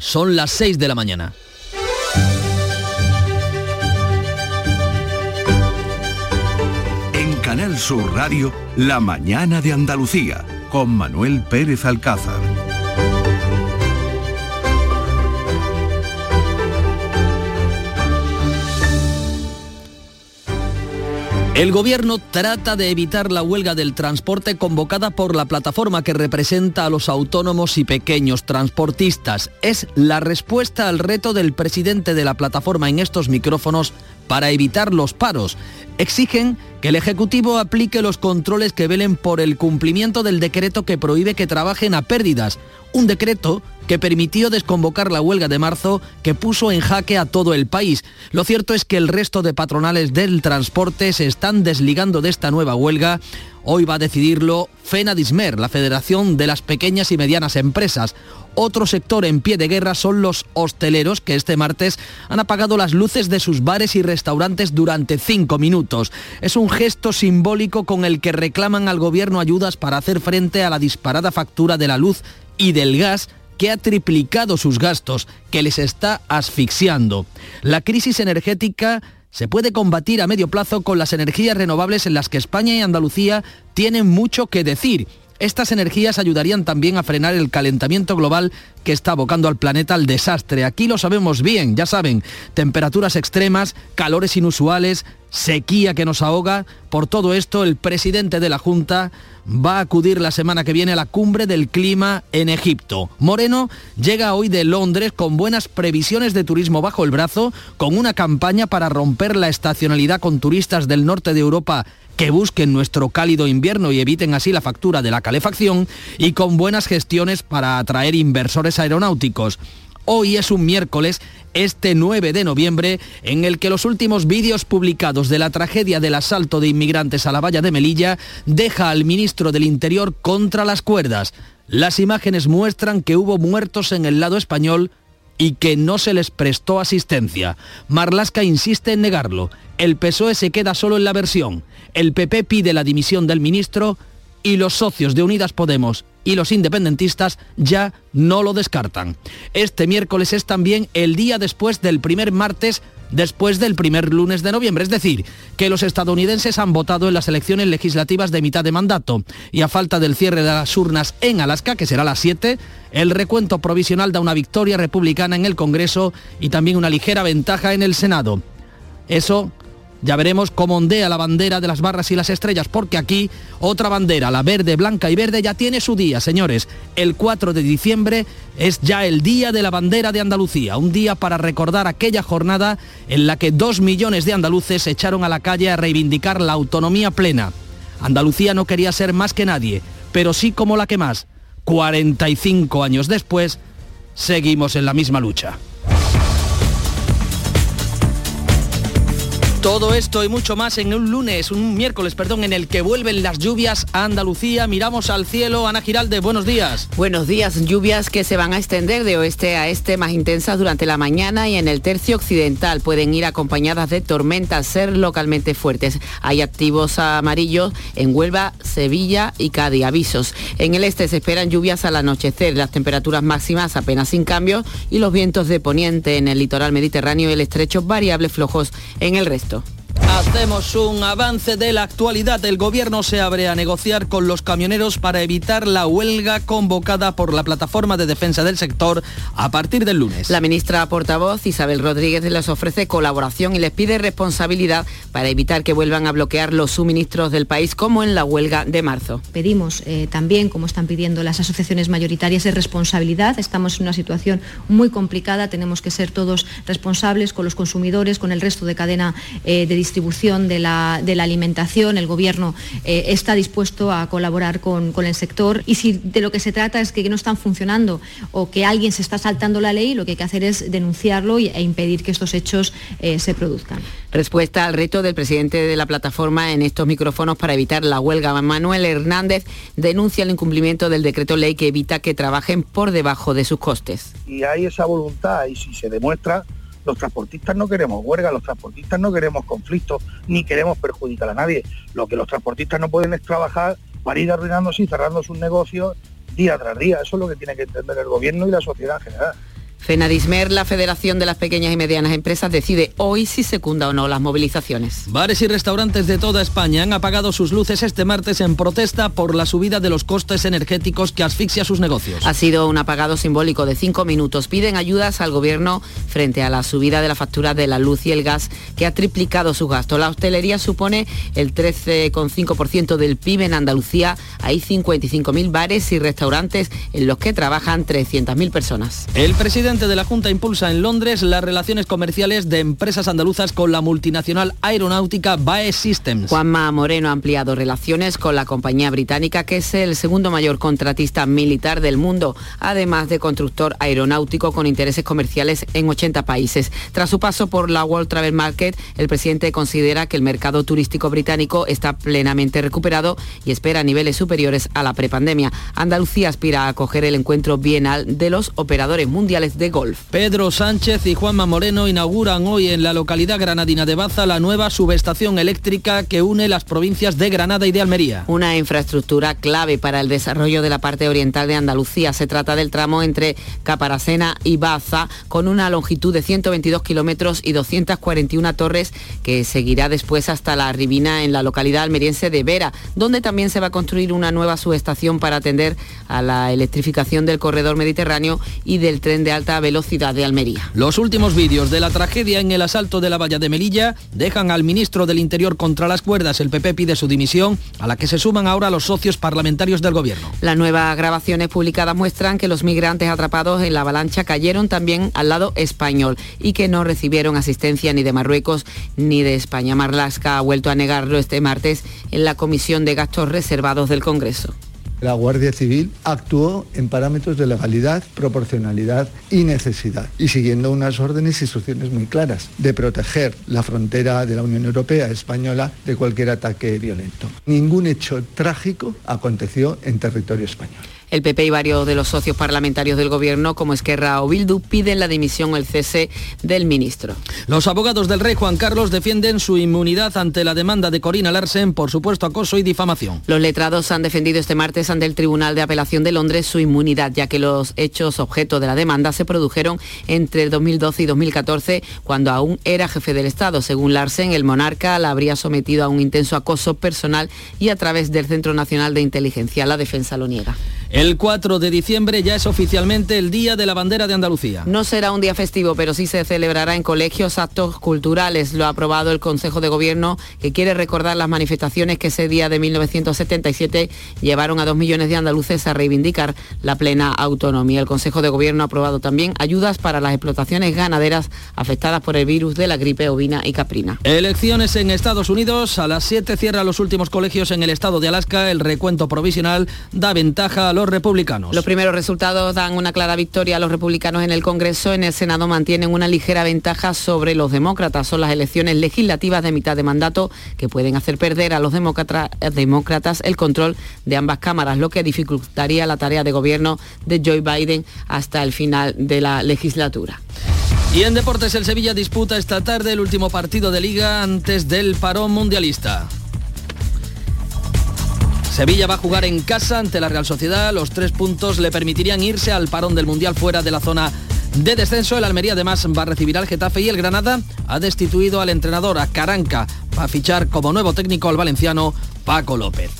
Son las 6 de la mañana. En Canal Sur Radio, La mañana de Andalucía, con Manuel Pérez Alcázar. El gobierno trata de evitar la huelga del transporte convocada por la plataforma que representa a los autónomos y pequeños transportistas. Es la respuesta al reto del presidente de la plataforma en estos micrófonos para evitar los paros. Exigen que el Ejecutivo aplique los controles que velen por el cumplimiento del decreto que prohíbe que trabajen a pérdidas. Un decreto que permitió desconvocar la huelga de marzo que puso en jaque a todo el país. Lo cierto es que el resto de patronales del transporte se están desligando de esta nueva huelga. Hoy va a decidirlo FENADISMER, la Federación de las Pequeñas y Medianas Empresas. Otro sector en pie de guerra son los hosteleros que este martes han apagado las luces de sus bares y restaurantes durante cinco minutos. Es un gesto simbólico con el que reclaman al gobierno ayudas para hacer frente a la disparada factura de la luz y del gas que ha triplicado sus gastos, que les está asfixiando. La crisis energética se puede combatir a medio plazo con las energías renovables en las que España y Andalucía tienen mucho que decir. Estas energías ayudarían también a frenar el calentamiento global que está abocando al planeta al desastre. Aquí lo sabemos bien, ya saben, temperaturas extremas, calores inusuales, sequía que nos ahoga. Por todo esto, el presidente de la Junta va a acudir la semana que viene a la cumbre del clima en Egipto. Moreno llega hoy de Londres con buenas previsiones de turismo bajo el brazo, con una campaña para romper la estacionalidad con turistas del norte de Europa que busquen nuestro cálido invierno y eviten así la factura de la calefacción y con buenas gestiones para atraer inversores aeronáuticos. Hoy es un miércoles, este 9 de noviembre, en el que los últimos vídeos publicados de la tragedia del asalto de inmigrantes a la valla de Melilla deja al ministro del Interior contra las cuerdas. Las imágenes muestran que hubo muertos en el lado español y que no se les prestó asistencia. Marlasca insiste en negarlo. El PSOE se queda solo en la versión. El PP pide la dimisión del ministro y los socios de Unidas Podemos y los independentistas ya no lo descartan. Este miércoles es también el día después del primer martes después del primer lunes de noviembre, es decir, que los estadounidenses han votado en las elecciones legislativas de mitad de mandato y a falta del cierre de las urnas en Alaska, que será las 7, el recuento provisional da una victoria republicana en el Congreso y también una ligera ventaja en el Senado. Eso ya veremos cómo ondea la bandera de las barras y las estrellas, porque aquí otra bandera, la verde, blanca y verde, ya tiene su día, señores. El 4 de diciembre es ya el día de la bandera de Andalucía, un día para recordar aquella jornada en la que dos millones de andaluces se echaron a la calle a reivindicar la autonomía plena. Andalucía no quería ser más que nadie, pero sí como la que más. 45 años después, seguimos en la misma lucha. Todo esto y mucho más en un lunes, un miércoles, perdón, en el que vuelven las lluvias a Andalucía. Miramos al cielo. Ana Giralde, buenos días. Buenos días. Lluvias que se van a extender de oeste a este más intensas durante la mañana y en el tercio occidental. Pueden ir acompañadas de tormentas, ser localmente fuertes. Hay activos amarillos en Huelva, Sevilla y Cádiz. Avisos. En el este se esperan lluvias al anochecer. Las temperaturas máximas apenas sin cambio y los vientos de poniente en el litoral mediterráneo y el estrecho variables flojos en el resto. Hacemos un avance de la actualidad. El gobierno se abre a negociar con los camioneros para evitar la huelga convocada por la plataforma de defensa del sector a partir del lunes. La ministra portavoz Isabel Rodríguez les ofrece colaboración y les pide responsabilidad para evitar que vuelvan a bloquear los suministros del país como en la huelga de marzo. Pedimos eh, también, como están pidiendo las asociaciones mayoritarias, de responsabilidad. Estamos en una situación muy complicada, tenemos que ser todos responsables con los consumidores, con el resto de cadena eh, de distribución de la, de la alimentación, el Gobierno eh, está dispuesto a colaborar con, con, el sector y si de lo que se trata es que no están funcionando o que alguien se está saltando la ley, lo que hay que hacer es denunciarlo e impedir que estos hechos eh, se produzcan. Respuesta al reto del presidente de la plataforma en estos micrófonos para evitar la huelga. Manuel Hernández denuncia el incumplimiento del decreto ley que evita que trabajen por debajo de sus costes. Y hay esa voluntad y si se demuestra los transportistas no queremos huelga, los transportistas no queremos conflictos, ni queremos perjudicar a nadie. Lo que los transportistas no pueden es trabajar para ir arruinándose y cerrando sus negocios día tras día. Eso es lo que tiene que entender el gobierno y la sociedad en general. Fenadismer, la Federación de las Pequeñas y Medianas Empresas, decide hoy si secunda o no las movilizaciones. Bares y restaurantes de toda España han apagado sus luces este martes en protesta por la subida de los costes energéticos que asfixia sus negocios. Ha sido un apagado simbólico de cinco minutos. Piden ayudas al gobierno frente a la subida de la factura de la luz y el gas que ha triplicado su gasto. La hostelería supone el 13,5% del PIB en Andalucía. Hay 55.000 bares y restaurantes en los que trabajan 300.000 personas. El presidente de la Junta impulsa en Londres las relaciones comerciales de empresas andaluzas con la multinacional aeronáutica BAE Systems. Juanma Moreno ha ampliado relaciones con la compañía británica, que es el segundo mayor contratista militar del mundo, además de constructor aeronáutico con intereses comerciales en 80 países. Tras su paso por la World Travel Market, el presidente considera que el mercado turístico británico está plenamente recuperado y espera niveles superiores a la prepandemia. Andalucía aspira a acoger el encuentro bienal de los operadores mundiales de golf. Pedro Sánchez y Juanma Moreno inauguran hoy en la localidad granadina de Baza la nueva subestación eléctrica que une las provincias de Granada y de Almería. Una infraestructura clave para el desarrollo de la parte oriental de Andalucía. Se trata del tramo entre Caparacena y Baza con una longitud de 122 kilómetros y 241 torres que seguirá después hasta la Ribina en la localidad almeriense de Vera, donde también se va a construir una nueva subestación para atender a la electrificación del corredor mediterráneo y del tren de alta velocidad de Almería. Los últimos vídeos de la tragedia en el asalto de la valla de Melilla dejan al ministro del Interior contra las cuerdas. El PP pide su dimisión, a la que se suman ahora los socios parlamentarios del gobierno. Las nuevas grabaciones publicadas muestran que los migrantes atrapados en la avalancha cayeron también al lado español y que no recibieron asistencia ni de Marruecos ni de España. Marlasca ha vuelto a negarlo este martes en la Comisión de Gastos Reservados del Congreso. La Guardia Civil actuó en parámetros de legalidad, proporcionalidad y necesidad, y siguiendo unas órdenes y instrucciones muy claras de proteger la frontera de la Unión Europea española de cualquier ataque violento. Ningún hecho trágico aconteció en territorio español. El PP y varios de los socios parlamentarios del Gobierno, como Esquerra o Bildu, piden la dimisión o el cese del ministro. Los abogados del rey Juan Carlos defienden su inmunidad ante la demanda de Corina Larsen por supuesto acoso y difamación. Los letrados han defendido este martes ante el Tribunal de Apelación de Londres su inmunidad, ya que los hechos objeto de la demanda se produjeron entre 2012 y 2014, cuando aún era jefe del Estado. Según Larsen, el monarca la habría sometido a un intenso acoso personal y a través del Centro Nacional de Inteligencia. La defensa lo niega. El 4 de diciembre ya es oficialmente el Día de la Bandera de Andalucía. No será un día festivo, pero sí se celebrará en colegios actos culturales. Lo ha aprobado el Consejo de Gobierno, que quiere recordar las manifestaciones que ese día de 1977 llevaron a dos millones de andaluces a reivindicar la plena autonomía. El Consejo de Gobierno ha aprobado también ayudas para las explotaciones ganaderas afectadas por el virus de la gripe ovina y caprina. Elecciones en Estados Unidos. A las 7 cierran los últimos colegios en el estado de Alaska. El recuento provisional da ventaja a los republicanos. Los primeros resultados dan una clara victoria a los republicanos en el Congreso. En el Senado mantienen una ligera ventaja sobre los demócratas. Son las elecciones legislativas de mitad de mandato que pueden hacer perder a los demócratas el control de ambas cámaras, lo que dificultaría la tarea de gobierno de Joe Biden hasta el final de la legislatura. Y en deportes el Sevilla disputa esta tarde el último partido de liga antes del parón mundialista. Sevilla va a jugar en casa ante la Real Sociedad. Los tres puntos le permitirían irse al parón del Mundial fuera de la zona de descenso. El Almería además va a recibir al Getafe y el Granada ha destituido al entrenador a Caranca. Va a fichar como nuevo técnico al valenciano Paco López.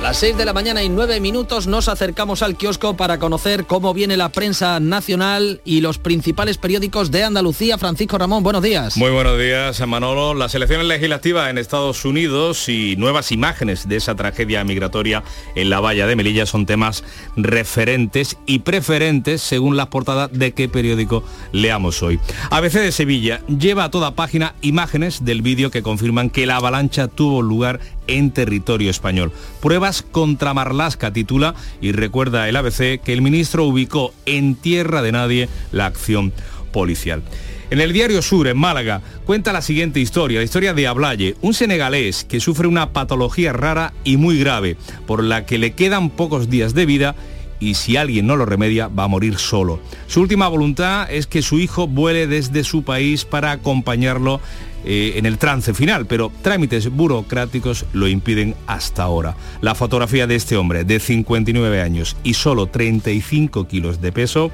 A las 6 de la mañana y 9 minutos nos acercamos al kiosco para conocer cómo viene la prensa nacional y los principales periódicos de Andalucía. Francisco Ramón, buenos días. Muy buenos días, Manolo. Las elecciones legislativas en Estados Unidos y nuevas imágenes de esa tragedia migratoria en la valla de Melilla son temas referentes y preferentes según las portadas de qué periódico leamos hoy. ABC de Sevilla lleva a toda página imágenes del vídeo que confirman que la avalancha tuvo lugar en territorio español. Pruebas contra Marlasca titula y recuerda el ABC que el ministro ubicó en tierra de nadie la acción policial. En el diario Sur, en Málaga, cuenta la siguiente historia, la historia de Ablaye, un senegalés que sufre una patología rara y muy grave, por la que le quedan pocos días de vida y si alguien no lo remedia va a morir solo. Su última voluntad es que su hijo vuele desde su país para acompañarlo eh, en el trance final, pero trámites burocráticos lo impiden hasta ahora. La fotografía de este hombre de 59 años y solo 35 kilos de peso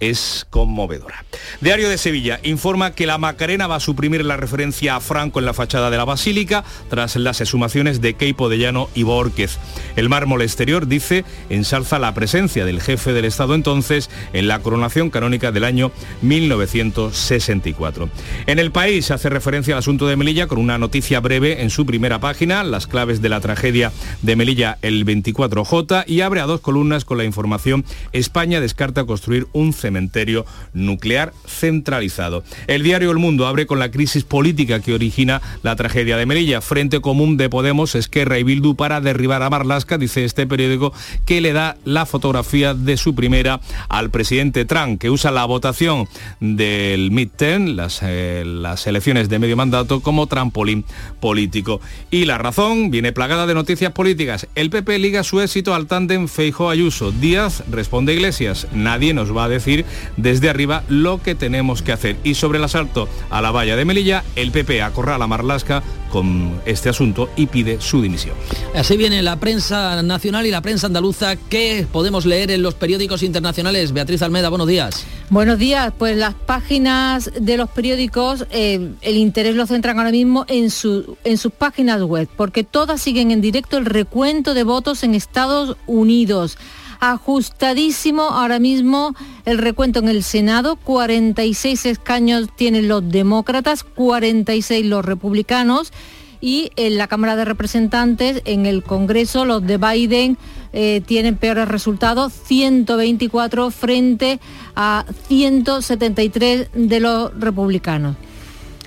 es conmovedora. Diario de Sevilla informa que la Macarena va a suprimir la referencia a Franco en la fachada de la Basílica tras las exhumaciones de Keipo de Llano y Borquez. El mármol exterior, dice, ensalza la presencia del jefe del Estado entonces en la coronación canónica del año 1964. En el país hace referencia al asunto de Melilla con una noticia breve en su primera página, las claves de la tragedia de Melilla el 24J y abre a dos columnas con la información España descarta construir un cementerio nuclear centralizado. El diario El Mundo abre con la crisis política que origina la tragedia de Melilla. Frente Común de Podemos, Esquerra y Bildu para derribar a Marlasca, dice este periódico, que le da la fotografía de su primera al presidente Trump, que usa la votación del midterm, las, eh, las elecciones de medio mandato, como trampolín político. Y la razón viene plagada de noticias políticas. El PP liga su éxito al tándem Feijo Ayuso. Díaz responde Iglesias. Nadie nos va a decir desde arriba lo que tenemos que hacer. Y sobre el asalto a la valla de Melilla, el PP acorrala a Marlasca con este asunto y pide su dimisión. Así viene la prensa nacional y la prensa andaluza. ¿Qué podemos leer en los periódicos internacionales? Beatriz Almeda, buenos días. Buenos días, pues las páginas de los periódicos, eh, el interés lo centran ahora mismo en, su, en sus páginas web, porque todas siguen en directo el recuento de votos en Estados Unidos ajustadísimo ahora mismo el recuento en el Senado, 46 escaños tienen los demócratas, 46 los republicanos y en la Cámara de Representantes, en el Congreso, los de Biden eh, tienen peores resultados, 124 frente a 173 de los republicanos.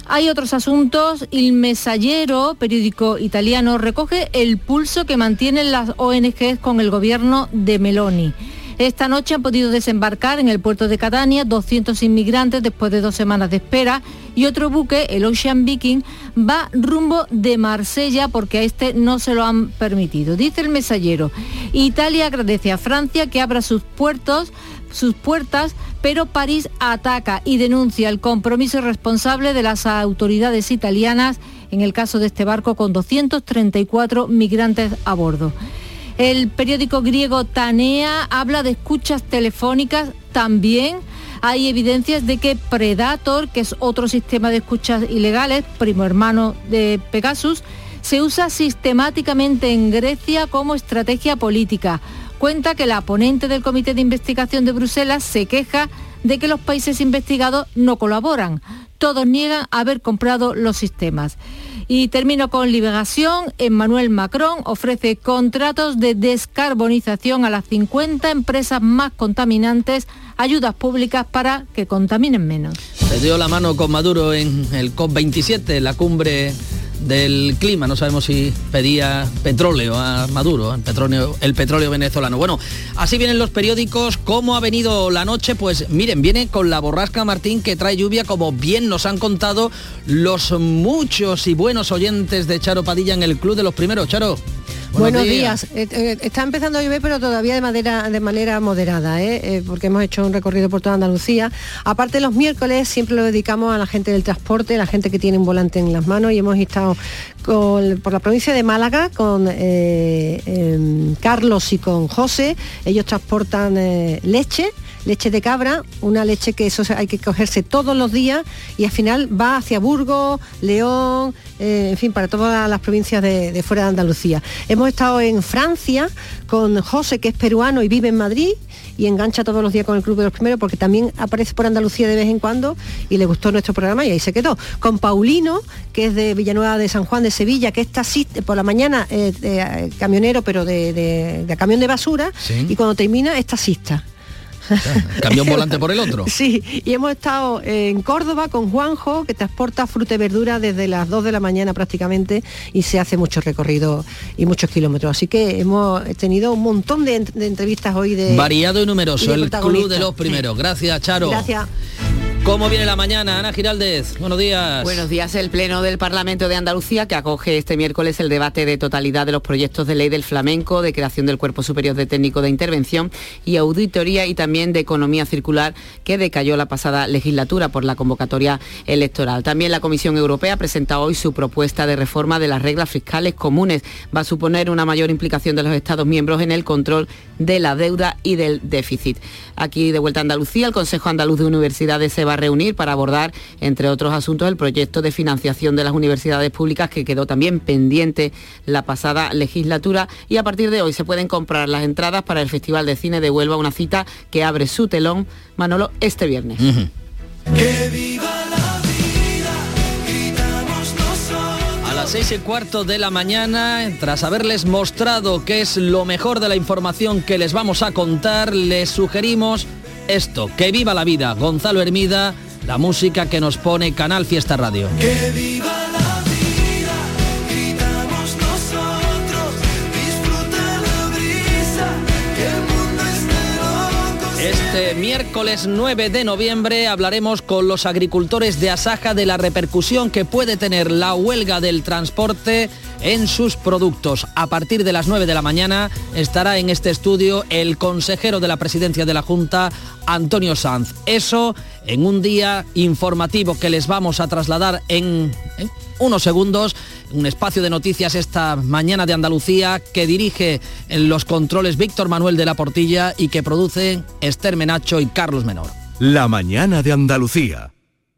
Hay otros asuntos. El Mesallero, periódico italiano, recoge el pulso que mantienen las ONGs con el gobierno de Meloni. Esta noche han podido desembarcar en el puerto de Catania 200 inmigrantes después de dos semanas de espera y otro buque, el Ocean Viking, va rumbo de Marsella porque a este no se lo han permitido. Dice el mesallero, Italia agradece a Francia que abra sus puertos sus puertas, pero París ataca y denuncia el compromiso irresponsable de las autoridades italianas en el caso de este barco con 234 migrantes a bordo. El periódico griego Tanea habla de escuchas telefónicas también. Hay evidencias de que Predator, que es otro sistema de escuchas ilegales, primo hermano de Pegasus, se usa sistemáticamente en Grecia como estrategia política cuenta que la ponente del Comité de Investigación de Bruselas se queja de que los países investigados no colaboran. Todos niegan haber comprado los sistemas. Y termino con Liberación. Emmanuel Macron ofrece contratos de descarbonización a las 50 empresas más contaminantes, ayudas públicas para que contaminen menos. Se dio la mano con Maduro en el COP27, la cumbre del clima. No sabemos si pedía petróleo a Maduro, el petróleo, el petróleo venezolano. Bueno, así vienen los periódicos. ¿Cómo ha venido la noche? Pues miren, viene con la borrasca Martín que trae lluvia, como bien nos han contado los muchos y buenos oyentes de Charo Padilla en el Club de los Primeros. Charo. Buenos, días. Eh, eh, está empezando a llover, pero todavía de manera, de manera moderada, ¿eh? porque hemos hecho un recorrido por toda Andalucía. Aparte, los miércoles siempre lo dedicamos a la gente del transporte, la gente que tiene un volante en las manos, y hemos estado por la provincia de Málaga con em, Carlos y con José. Ellos transportan leche leche de cabra, una leche que eso hay que cogerse todos los días y al final va hacia Burgos, León, eh, en fin, para todas las provincias de, fuera de Andalucía. Hemos estado en Francia con José, que es peruano y vive en Madrid y engancha todos los días con el Club de los Primeros porque también aparece por Andalucía de vez en cuando y le gustó nuestro programa y ahí se quedó. Con Paulino, que es de Villanueva de San Juan de Sevilla, que está por la mañana eh, camionero, pero de, camión de basura, y cuando termina es taxista. Cambió un volante por el otro. Sí, y hemos estado en Córdoba con Juanjo, que transporta fruta y verdura desde las 2 de la mañana prácticamente y se hace mucho recorrido y muchos kilómetros. Así que hemos tenido un montón de, entrevistas hoy de... Variado y numeroso, el club de los primeros. Gracias, Charo. Gracias. ¿Cómo viene la mañana? Ana Giraldez, buenos días. Buenos días. El Pleno del Parlamento de Andalucía, que acoge este miércoles el debate de totalidad de los proyectos de ley del flamenco, de creación del Cuerpo Superior de Técnico de Intervención y auditoría y también de economía circular, que decayó la pasada legislatura por la convocatoria electoral. También la Comisión Europea presenta hoy su propuesta de reforma de las reglas fiscales comunes. Va a suponer una mayor implicación de los Estados miembros en el control de la deuda y del déficit. Aquí de vuelta a Andalucía, el Consejo Andaluz de Universidades se va a reunir para abordar, entre otros asuntos, el proyecto de financiación de las universidades públicas que quedó también pendiente la pasada legislatura. Y a partir de hoy se pueden comprar las entradas para el Festival de Cine de Huelva, una cita que abre su telón, Manolo, este viernes. A las seis y cuarto de la mañana, tras haberles mostrado qué es lo mejor de la información que les vamos a contar, les sugerimos esto, que viva la vida, Gonzalo Hermida, la música que nos pone Canal Fiesta Radio. Que viva la vida, gritamos nosotros, disfruta la brisa, que el mundo esté loco. Este miércoles 9 de noviembre hablaremos con los agricultores de Asaja de la repercusión que puede tener la huelga del transporte en sus productos. A partir de las 9 de la mañana estará en este estudio el consejero de la presidencia de la Junta, Antonio Sanz. Eso en un día informativo que les vamos a trasladar en, unos segundos, un espacio de noticias esta mañana de Andalucía que dirige en los controles Víctor Manuel de la Portilla y que produce Esther Menacho y Carlos Menor. La mañana de Andalucía.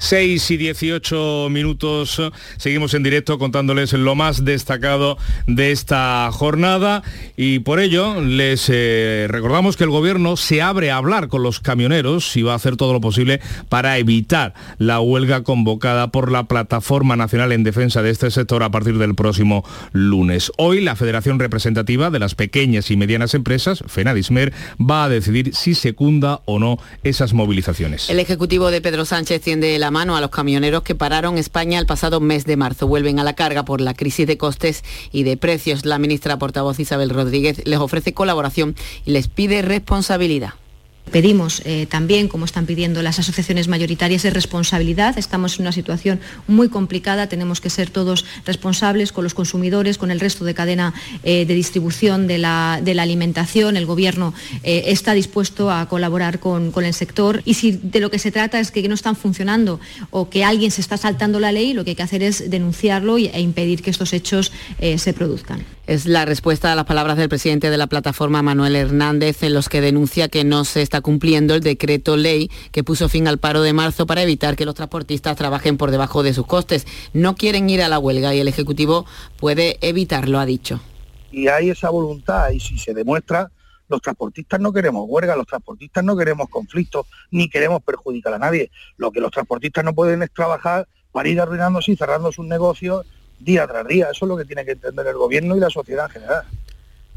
6 y 18 minutos. Seguimos en directo contándoles lo más destacado de esta jornada y por ello les eh, recordamos que el gobierno se abre a hablar con los camioneros y va a hacer todo lo posible para evitar la huelga convocada por la Plataforma Nacional en Defensa de este sector a partir del próximo lunes. Hoy la Federación Representativa de las Pequeñas y Medianas Empresas, FENADISMER, va a decidir si secunda o no esas movilizaciones. El Ejecutivo de Pedro Sánchez tiende la mano a los camioneros que pararon España el pasado mes de marzo. Vuelven a la carga por la crisis de costes y de precios. La ministra portavoz Isabel Rodríguez les ofrece colaboración y les pide responsabilidad. Pedimos eh, también, como están pidiendo las asociaciones mayoritarias, de responsabilidad. Estamos en una situación muy complicada, tenemos que ser todos responsables con los consumidores, con el resto de cadena eh, de distribución de la, alimentación. El Gobierno eh, está dispuesto a colaborar con, con, el sector y si de lo que se trata es que no están funcionando o que alguien se está saltando la ley, lo que hay que hacer es denunciarlo e impedir que estos hechos se produzcan. Es la respuesta a las palabras del presidente de la plataforma, Manuel Hernández, en los que denuncia que no se está cumpliendo el decreto ley que puso fin al paro de marzo para evitar que los transportistas trabajen por debajo de sus costes. No quieren ir a la huelga y el Ejecutivo puede evitarlo, ha dicho. Y hay esa voluntad y si se demuestra, los transportistas no queremos huelga, los transportistas no queremos conflictos, ni queremos perjudicar a nadie. Lo que los transportistas no pueden es trabajar para ir arruinándose y cerrando sus negocios día tras día. Eso es lo que tiene que entender el gobierno y la sociedad en general.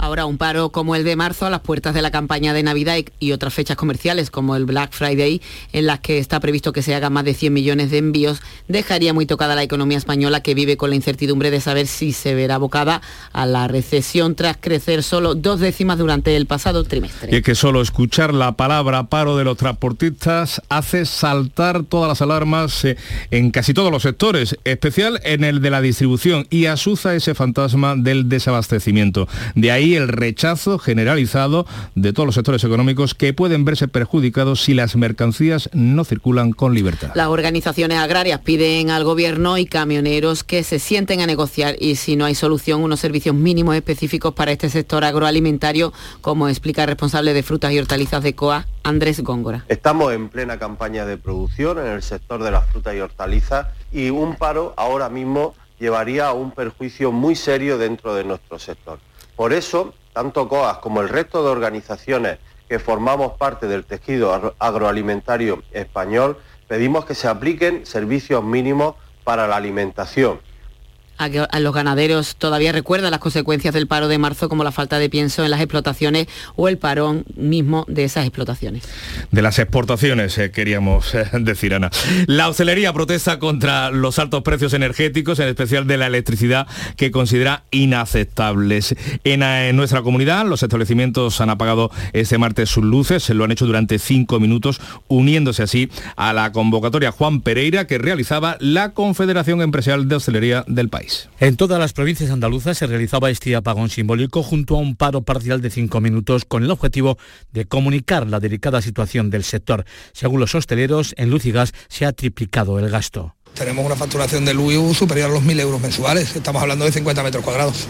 Ahora, un paro como el de marzo a las puertas de la campaña de Navidad y otras fechas comerciales como el Black Friday, en las que está previsto que se hagan más de 100 millones de envíos, dejaría muy tocada la economía española que vive con la incertidumbre de saber si se verá abocada a la recesión tras crecer solo dos décimas durante el pasado trimestre. Y es que solo escuchar la palabra paro de los transportistas hace saltar todas las alarmas eh, en casi todos los sectores, especial en el de la distribución, y asuza ese fantasma del desabastecimiento. De ahí y el rechazo generalizado de todos los sectores económicos que pueden verse perjudicados si las mercancías no circulan con libertad. Las organizaciones agrarias piden al gobierno y camioneros que se sienten a negociar y si no hay solución, unos servicios mínimos específicos para este sector agroalimentario, como explica el responsable de frutas y hortalizas de COA, Andrés Góngora. Estamos en plena campaña de producción en el sector de las frutas y hortalizas y un paro ahora mismo llevaría a un perjuicio muy serio dentro de nuestro sector. Por eso, tanto COAS como el resto de organizaciones que formamos parte del tejido agro- agroalimentario español, pedimos que se apliquen servicios mínimos para la alimentación. A, que- a los ganaderos todavía recuerdan las consecuencias del paro de marzo como la falta de pienso en las explotaciones o el parón mismo de esas explotaciones. De las exportaciones, eh, queríamos eh, decir, Ana. La hostelería protesta contra los altos precios energéticos, en especial de la electricidad, que considera inaceptables. En, eh, nuestra comunidad, los establecimientos han apagado este martes sus luces, lo han hecho durante cinco minutos, uniéndose así a la convocatoria Juan Pereira que realizaba la Confederación Empresarial de Hostelería del país. En todas las provincias andaluzas se realizaba este apagón simbólico junto a un paro parcial de cinco minutos con el objetivo de comunicar la delicada situación del sector. Según los hosteleros, en luz y gas se ha triplicado el gasto. Tenemos una facturación de luz superior a los 1.000 euros mensuales. Estamos hablando de 50 metros cuadrados.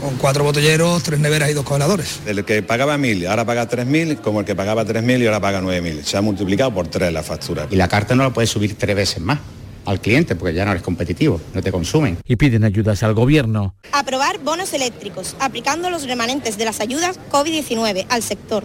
Con cuatro botelleros, tres neveras y dos congeladores. El que pagaba 1.000 ahora paga 3.000, como el que pagaba 3.000 y ahora paga 9.000. Se ha multiplicado por tres la factura. Y la carta no la puedes subir tres veces más al cliente porque ya no eres competitivo, no te consumen. Y piden ayudas al gobierno. Aprobar bonos eléctricos, aplicando los remanentes de las ayudas COVID-19 al sector,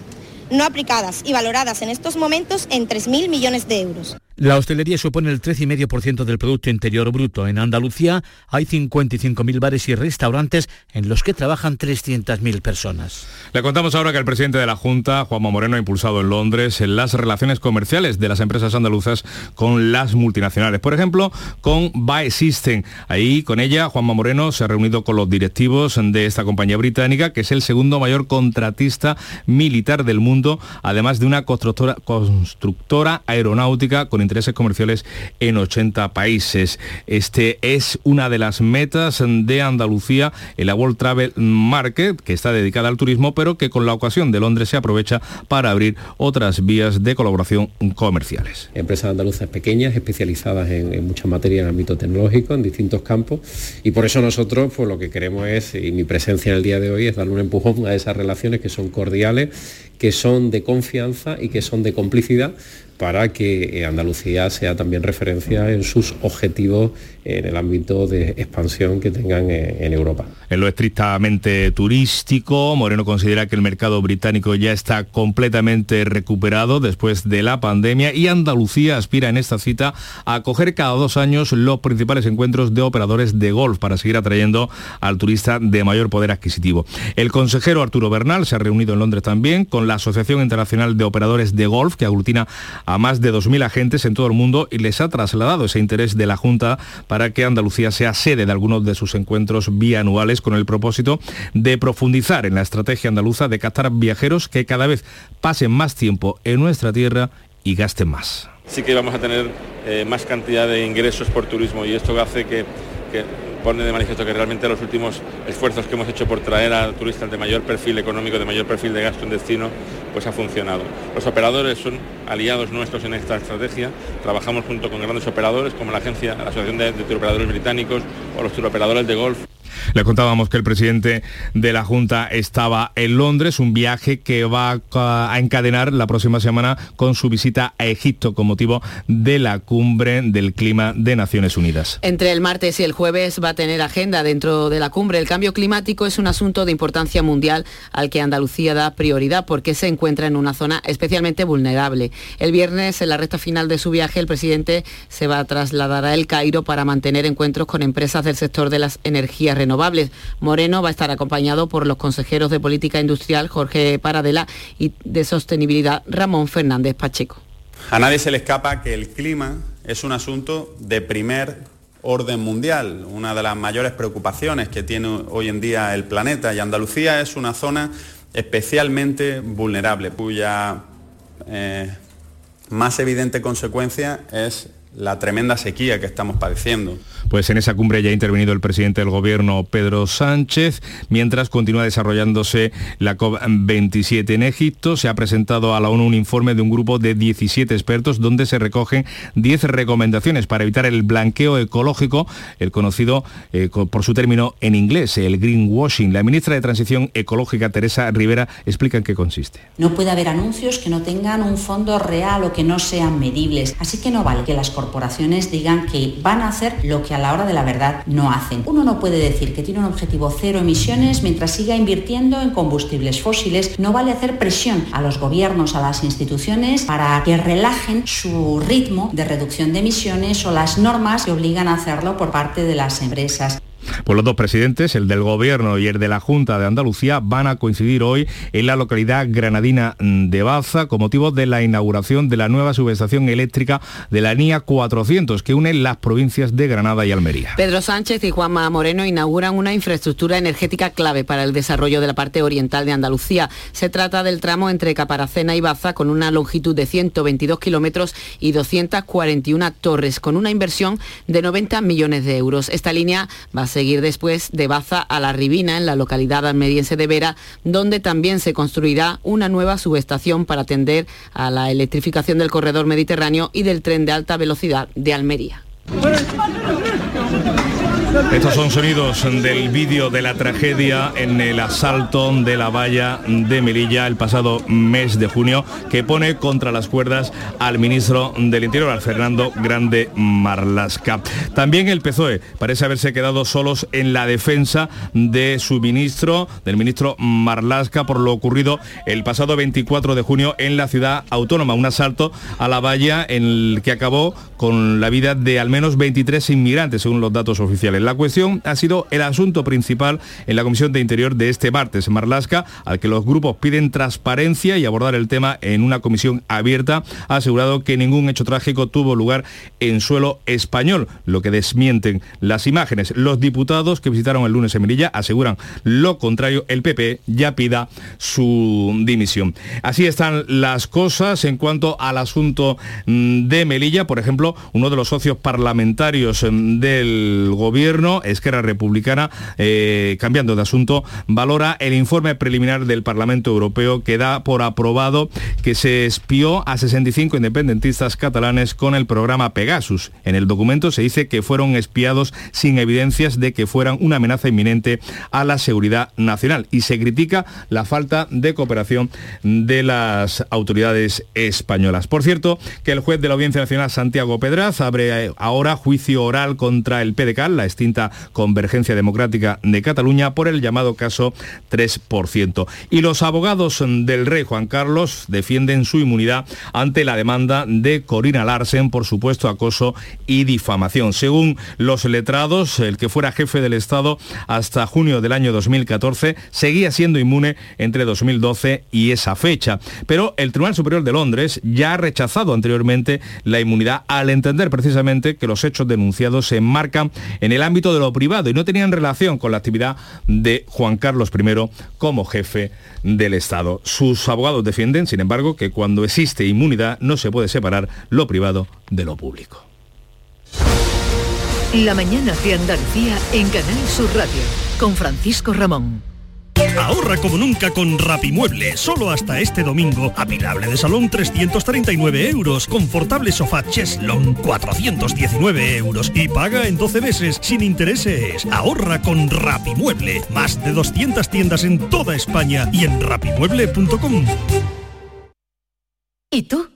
no aplicadas y valoradas en estos momentos en 3.000 millones de euros. La hostelería supone el 13,5% del Producto Interior Bruto. En Andalucía hay 55.000 bares y restaurantes en los que trabajan 300.000 personas. Le contamos ahora que el presidente de la Junta, Juanma Moreno, ha impulsado en Londres las relaciones comerciales de las empresas andaluzas con las multinacionales. Por ejemplo, con Buy System. Ahí, con ella, Juanma Moreno se ha reunido con los directivos de esta compañía británica, que es el segundo mayor contratista militar del mundo, además de una constructora, constructora aeronáutica con intereses comerciales en 80 países. Este es una de las metas de Andalucía en la World Travel Market, que está dedicada al turismo, pero que con la ocasión de Londres se aprovecha para abrir otras vías de colaboración comerciales. Empresas andaluzas pequeñas, especializadas en, muchas materias en ámbito tecnológico, en distintos campos, y por eso nosotros pues, lo que queremos es, y mi presencia en el día de hoy es darle un empujón a esas relaciones que son cordiales, que son de confianza y que son de complicidad para que eh, Andalucía sea también referencia en sus objetivos en el ámbito de expansión que tengan en, Europa. En lo estrictamente turístico, Moreno considera que el mercado británico ya está completamente recuperado después de la pandemia y Andalucía aspira en esta cita a acoger cada dos años los principales encuentros de operadores de golf para seguir atrayendo al turista de mayor poder adquisitivo. El consejero Arturo Bernal se ha reunido en Londres también con la Asociación Internacional de Operadores de Golf, que aglutina a más de 2.000 agentes en todo el mundo y les ha trasladado ese interés de la Junta para que Andalucía sea sede de algunos de sus encuentros bianuales con el propósito de profundizar en la estrategia andaluza de captar viajeros que cada vez pasen más tiempo en nuestra tierra y gasten más. sí que vamos a tener eh, más cantidad de ingresos por turismo y esto hace que pone de manifiesto que realmente los últimos esfuerzos que hemos hecho por traer a turistas de mayor perfil económico, de mayor perfil de gasto en destino, pues ha funcionado. Los operadores son aliados nuestros en esta estrategia, trabajamos junto con grandes operadores como la agencia, la Asociación de, de Turoperadores Británicos o los turoperadores de golf. Le contábamos que el presidente de la Junta estaba en Londres, un viaje que va a encadenar la próxima semana con su visita a Egipto con motivo de la cumbre del clima de Naciones Unidas. Entre el martes y el jueves va a tener agenda dentro de la cumbre. El cambio climático es un asunto de importancia mundial al que Andalucía da prioridad porque se encuentra en una zona especialmente vulnerable. El viernes, en la recta final de su viaje, el presidente se va a trasladar a El Cairo para mantener encuentros con empresas del sector de las energías renovables. Moreno va a estar acompañado por los consejeros de Política Industrial Jorge Paradela y de Sostenibilidad Ramón Fernández Pacheco. A nadie se le escapa que el clima es un asunto de primer orden mundial, una de las mayores preocupaciones que tiene hoy en día el planeta y Andalucía es una zona especialmente vulnerable, cuya eh, más evidente consecuencia es la tremenda sequía que estamos padeciendo. Pues en esa cumbre ya ha intervenido el presidente del gobierno Pedro Sánchez, mientras continúa desarrollándose la COP27 en Egipto. Se ha presentado a la ONU un informe de un grupo de 17 expertos donde se recogen 10 recomendaciones para evitar el blanqueo ecológico, el conocido eh, por su término en inglés, el greenwashing. La ministra de Transición Ecológica, Teresa Rivera, explica en qué consiste. No puede haber anuncios que no tengan un fondo real o que no sean medibles. Así que no vale que las corporaciones digan que van a hacer lo que a la hora de la verdad no hacen. Uno no puede decir que tiene un objetivo cero emisiones mientras siga invirtiendo en combustibles fósiles. No vale hacer presión a los gobiernos, a las instituciones para que relajen su ritmo de reducción de emisiones o las normas que obligan a hacerlo por parte de las empresas. Pues los dos presidentes, el del Gobierno y el de la Junta de Andalucía, van a coincidir hoy en la localidad granadina de Baza con motivo de la inauguración de la nueva subestación eléctrica de la NIA 400 que une las provincias de Granada y Almería. Pedro Sánchez y Juanma Moreno inauguran una infraestructura energética clave para el desarrollo de la parte oriental de Andalucía. Se trata del tramo entre Caparacena y Baza con una longitud de 122 kilómetros y 241 torres, con una inversión de 90 millones de euros. Esta línea va a seguir después de Baza a La Ribina, en la localidad almeriense de Vera, donde también se construirá una nueva subestación para atender a la electrificación del corredor mediterráneo y del tren de alta velocidad de Almería. Estos son sonidos del vídeo de la tragedia en el asalto de la valla de Melilla el pasado mes de junio que pone contra las cuerdas al ministro del Interior, al Fernando Grande Marlasca. También el PSOE parece haberse quedado solos en la defensa de su ministro, del ministro Marlasca, por lo ocurrido el pasado 24 de junio en la ciudad autónoma, un asalto a la valla en el que acabó con la vida de al menos 23 inmigrantes, según los datos oficiales. La cuestión ha sido el asunto principal en la Comisión de Interior de este martes. Marlasca, al que los grupos piden transparencia y abordar el tema en una comisión abierta, ha asegurado que ningún hecho trágico tuvo lugar en suelo español, lo que desmienten las imágenes. Los diputados que visitaron el lunes en Melilla aseguran lo contrario. El PP ya pida su dimisión. Así están las cosas en cuanto al asunto mm, de Melilla. Por ejemplo, uno de los socios parlamentarios mm, del gobierno Esquerra Republicana, eh, cambiando de asunto, valora el informe preliminar del Parlamento Europeo que da por aprobado que se espió a 65 independentistas catalanes con el programa Pegasus. En el documento se dice que fueron espiados sin evidencias de que fueran una amenaza inminente a la seguridad nacional y se critica la falta de cooperación de las autoridades españolas. Por cierto, que el juez de la Audiencia Nacional Santiago Pedraz abre eh, ahora juicio oral contra el PDCAL, la extinta Convergencia Democrática de Cataluña por el llamado caso 3%. Y los abogados del rey Juan Carlos defienden su inmunidad ante la demanda de Corina Larsen por supuesto acoso y difamación. Según los letrados, el que fuera jefe del Estado hasta junio del año 2014 seguía siendo inmune entre 2012 y esa fecha. Pero el Tribunal Superior de Londres ya ha rechazado anteriormente la inmunidad al entender precisamente que los hechos denunciados se enmarcan en el ámbito de lo privado y no tenían relación con la actividad de Juan Carlos I como jefe del Estado. Sus abogados defienden, sin embargo, que cuando existe inmunidad no se puede separar lo privado de lo público. La mañana de Andalucía en Canal Sur Radio con Francisco Ramón. Ahorra como nunca con Rapimueble. Solo hasta este domingo. Apilable de salón 339 euros. Confortable sofá Cheslon 419 euros. Y paga en 12 meses sin intereses. Ahorra con Rapimueble. Más de 200 tiendas en toda España y en rapimueble.com. ¿Y tú?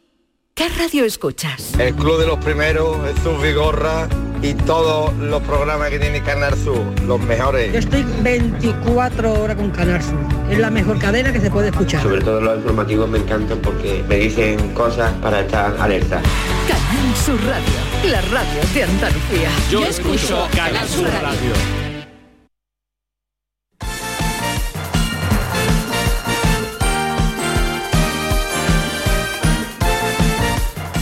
¿Qué radio escuchas? El Club de los Primeros, Jesús Vigorra y todos los programas que tiene Canal Sur, los mejores. Yo estoy 24 horas con Canal Sur. Es la mejor cadena que se puede escuchar. Sobre todo los informativos me encantan porque me dicen cosas para estar alerta. Canal Sur Radio, la radio de Andalucía. Yo escucho Canal Sur Radio.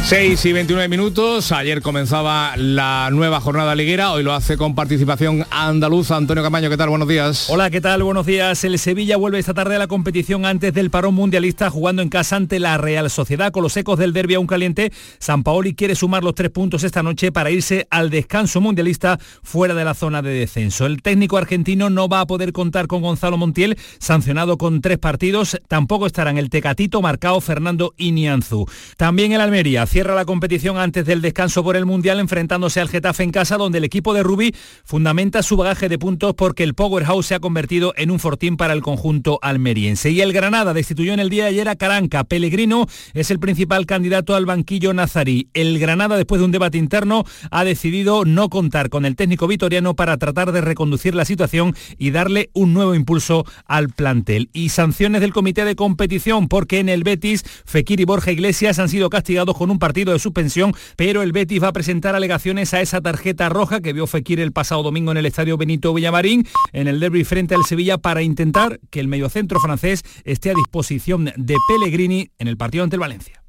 6 y 29 minutos. Ayer comenzaba la nueva jornada liguera. Hoy lo hace con participación andaluza. Antonio Camaño, ¿qué tal? Buenos días. Hola, ¿qué tal? Buenos días. El Sevilla vuelve esta tarde a la competición antes del parón mundialista jugando en casa ante la Real Sociedad. Con los ecos del derbi un caliente, San Paoli quiere sumar los tres puntos esta noche para irse al descanso mundialista fuera de la zona de descenso. El técnico argentino no va a poder contar con Gonzalo Montiel, sancionado con tres partidos. Tampoco estarán el Tecatito, Marcao, Fernando Inianzu. También el Almería cierra la competición antes del descanso por el Mundial enfrentándose al Getafe en casa donde el equipo de Rubí fundamenta su bagaje de puntos porque el Powerhouse se ha convertido en un fortín para el conjunto almeriense. Y el Granada destituyó en el día de ayer a Caranca. Pellegrino es el principal candidato al banquillo nazarí. El Granada, después de un debate interno, ha decidido no contar con el técnico vitoriano para tratar de reconducir la situación y darle un nuevo impulso al plantel. Y sanciones del comité de competición porque en el Betis, Fekir y Borja Iglesias han sido castigados con un partido partido de suspensión, pero el Betis va a presentar alegaciones a esa tarjeta roja que vio Fekir el pasado domingo en el estadio Benito Villamarín en el derby frente al Sevilla para intentar que el mediocentro francés esté a disposición de Pellegrini en el partido ante el Valencia.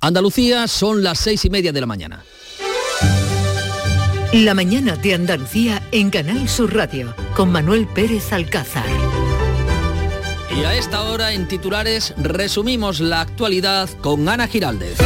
Andalucía son las seis y media de la mañana. La mañana de Andalucía en Canal Sur Radio con Manuel Pérez Alcázar. Y a esta hora en titulares resumimos la actualidad con Ana Giraldez.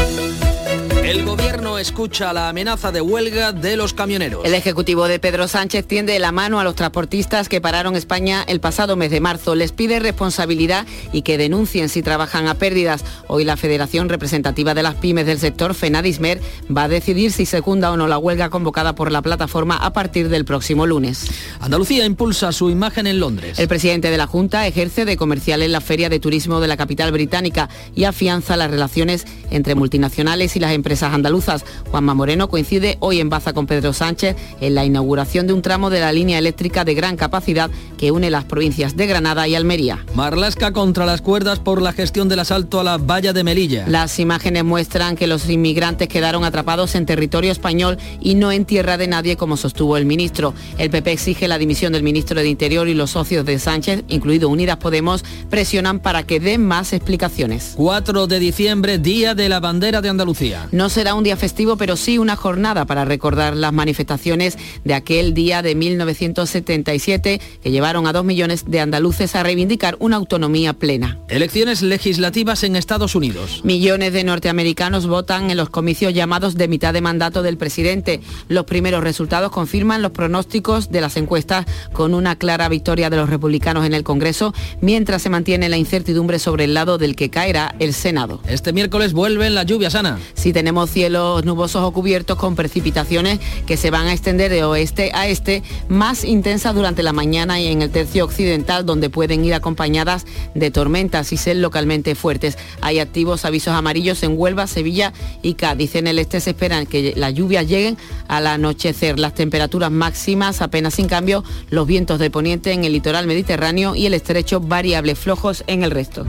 El gobierno escucha la amenaza de huelga de los camioneros. El ejecutivo de Pedro Sánchez tiende la mano a los transportistas que pararon España el pasado mes de marzo. Les pide responsabilidad y que denuncien si trabajan a pérdidas. Hoy la Federación Representativa de las Pymes del sector, FENADISMER, va a decidir si secunda o no la huelga convocada por la plataforma a partir del próximo lunes. Andalucía impulsa su imagen en Londres. El presidente de la Junta ejerce de comercial en la Feria de Turismo de la capital británica y afianza las relaciones entre multinacionales y las empresas andaluzas. Juanma Moreno coincide hoy en Baza con Pedro Sánchez en la inauguración de un tramo de la línea eléctrica de gran capacidad que une las provincias de Granada y Almería. Marlasca contra las cuerdas por la gestión del asalto a la valla de Melilla. Las imágenes muestran que los inmigrantes quedaron atrapados en territorio español y no en tierra de nadie como sostuvo el ministro. El PP exige la dimisión del ministro de Interior y los socios de Sánchez, incluido Unidas Podemos, presionan para que den más explicaciones. 4 de diciembre, Día de la Bandera de Andalucía. No será un día festivo, pero sí una jornada para recordar las manifestaciones de aquel día de 1977 que llevaron a dos millones de andaluces a reivindicar una autonomía plena. Elecciones legislativas en Estados Unidos. Millones de norteamericanos votan en los comicios llamados de mitad de mandato del presidente. Los primeros resultados confirman los pronósticos de las encuestas con una clara victoria de los republicanos en el Congreso, mientras se mantiene la incertidumbre sobre el lado del que caerá el Senado. Este miércoles vuelven las lluvias, Ana. Si tenemos cielos nubosos o cubiertos con precipitaciones que se van a extender de oeste a este, más intensas durante la mañana y en el tercio occidental, donde pueden ir acompañadas de tormentas y ser localmente fuertes. Hay activos avisos amarillos en Huelva, Sevilla y Cádiz. En el este se esperan que las lluvias lleguen al anochecer. Las temperaturas máximas apenas sin cambio, los vientos de poniente en el litoral mediterráneo y el estrecho variables flojos en el resto.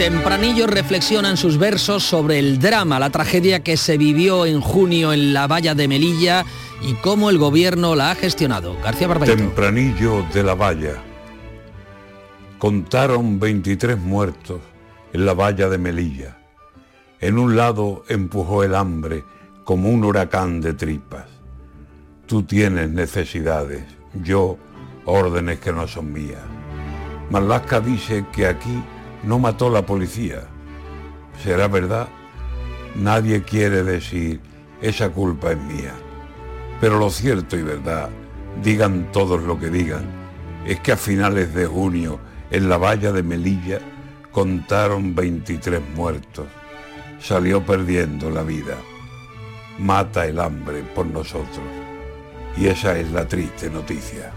Tempranillo reflexiona en sus versos sobre el drama, la tragedia que se vivió en junio en la valla de Melilla y cómo el gobierno la ha gestionado. García Barbeito. Tempranillo de la valla. Contaron 23 muertos en la valla de Melilla. En un lado empujó el hambre como un huracán de tripas. Tú tienes necesidades, yo órdenes que no son mías. Marlaska dice que aquí no mató la policía. ¿Será verdad? Nadie quiere decir, esa culpa es mía. Pero lo cierto y verdad, digan todos lo que digan, es que a finales de junio, en la valla de Melilla, contaron 23 muertos. Salió perdiendo la vida. Mata el hambre por nosotros. Y esa es la triste noticia.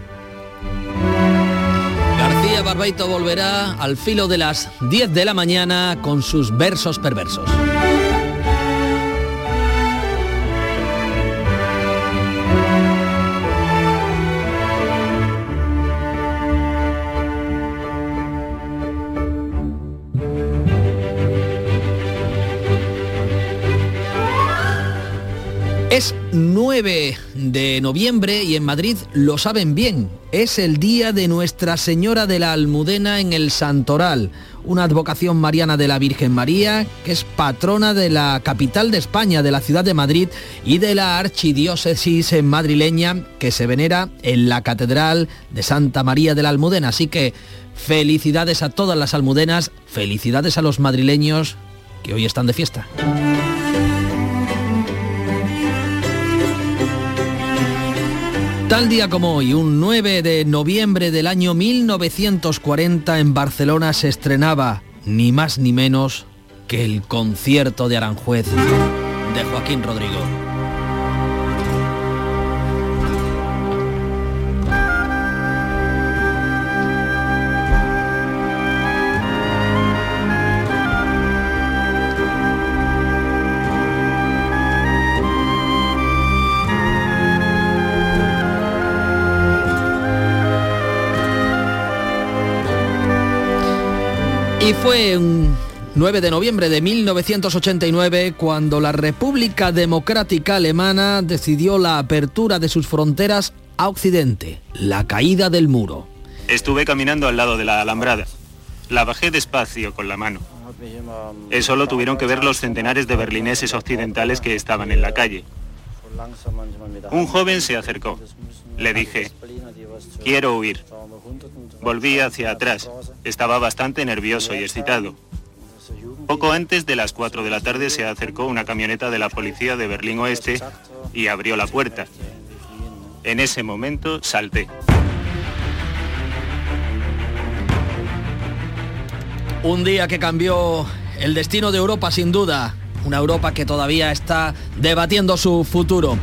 Barbeito volverá al filo de las 10 de la mañana con sus versos perversos. Es 9 de noviembre y en Madrid lo saben bien. Es el día de Nuestra Señora de la Almudena en el Santoral, una advocación mariana de la Virgen María, que es patrona de la capital de España, de la ciudad de Madrid y de la archidiócesis madrileña que se venera en la Catedral de Santa María de la Almudena. Así que felicidades a todas las almudenas, felicidades a los madrileños que hoy están de fiesta. Tal día como hoy, un 9 de noviembre del año 1940 en Barcelona se estrenaba ni más ni menos que el concierto de Aranjuez de Joaquín Rodrigo. Y fue un 9 de noviembre de 1989 cuando la República Democrática Alemana decidió la apertura de sus fronteras a Occidente, la caída del muro. Estuve caminando al lado de la alambrada. La bajé despacio con la mano. Eso lo tuvieron que ver los centenares de berlineses occidentales que estaban en la calle. Un joven se acercó. Le dije, quiero huir. Volví hacia atrás. Estaba bastante nervioso y excitado. Poco antes de las 4 de la tarde se acercó una camioneta de la policía de Berlín Oeste y abrió la puerta. En ese momento salté. Un día que cambió el destino de Europa sin duda. Una Europa que todavía está debatiendo su futuro.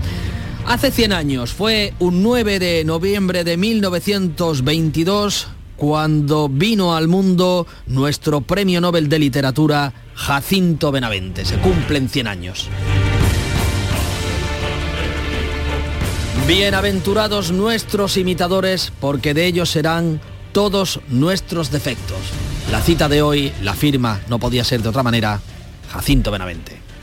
Hace 100 años, fue un 9 de noviembre de 1922, cuando vino al mundo nuestro Premio Nobel de Literatura, Jacinto Benavente. Se cumplen 100 años. Bienaventurados nuestros imitadores, porque de ellos serán todos nuestros defectos. La cita de hoy la firma, no podía ser de otra manera, Jacinto Benavente.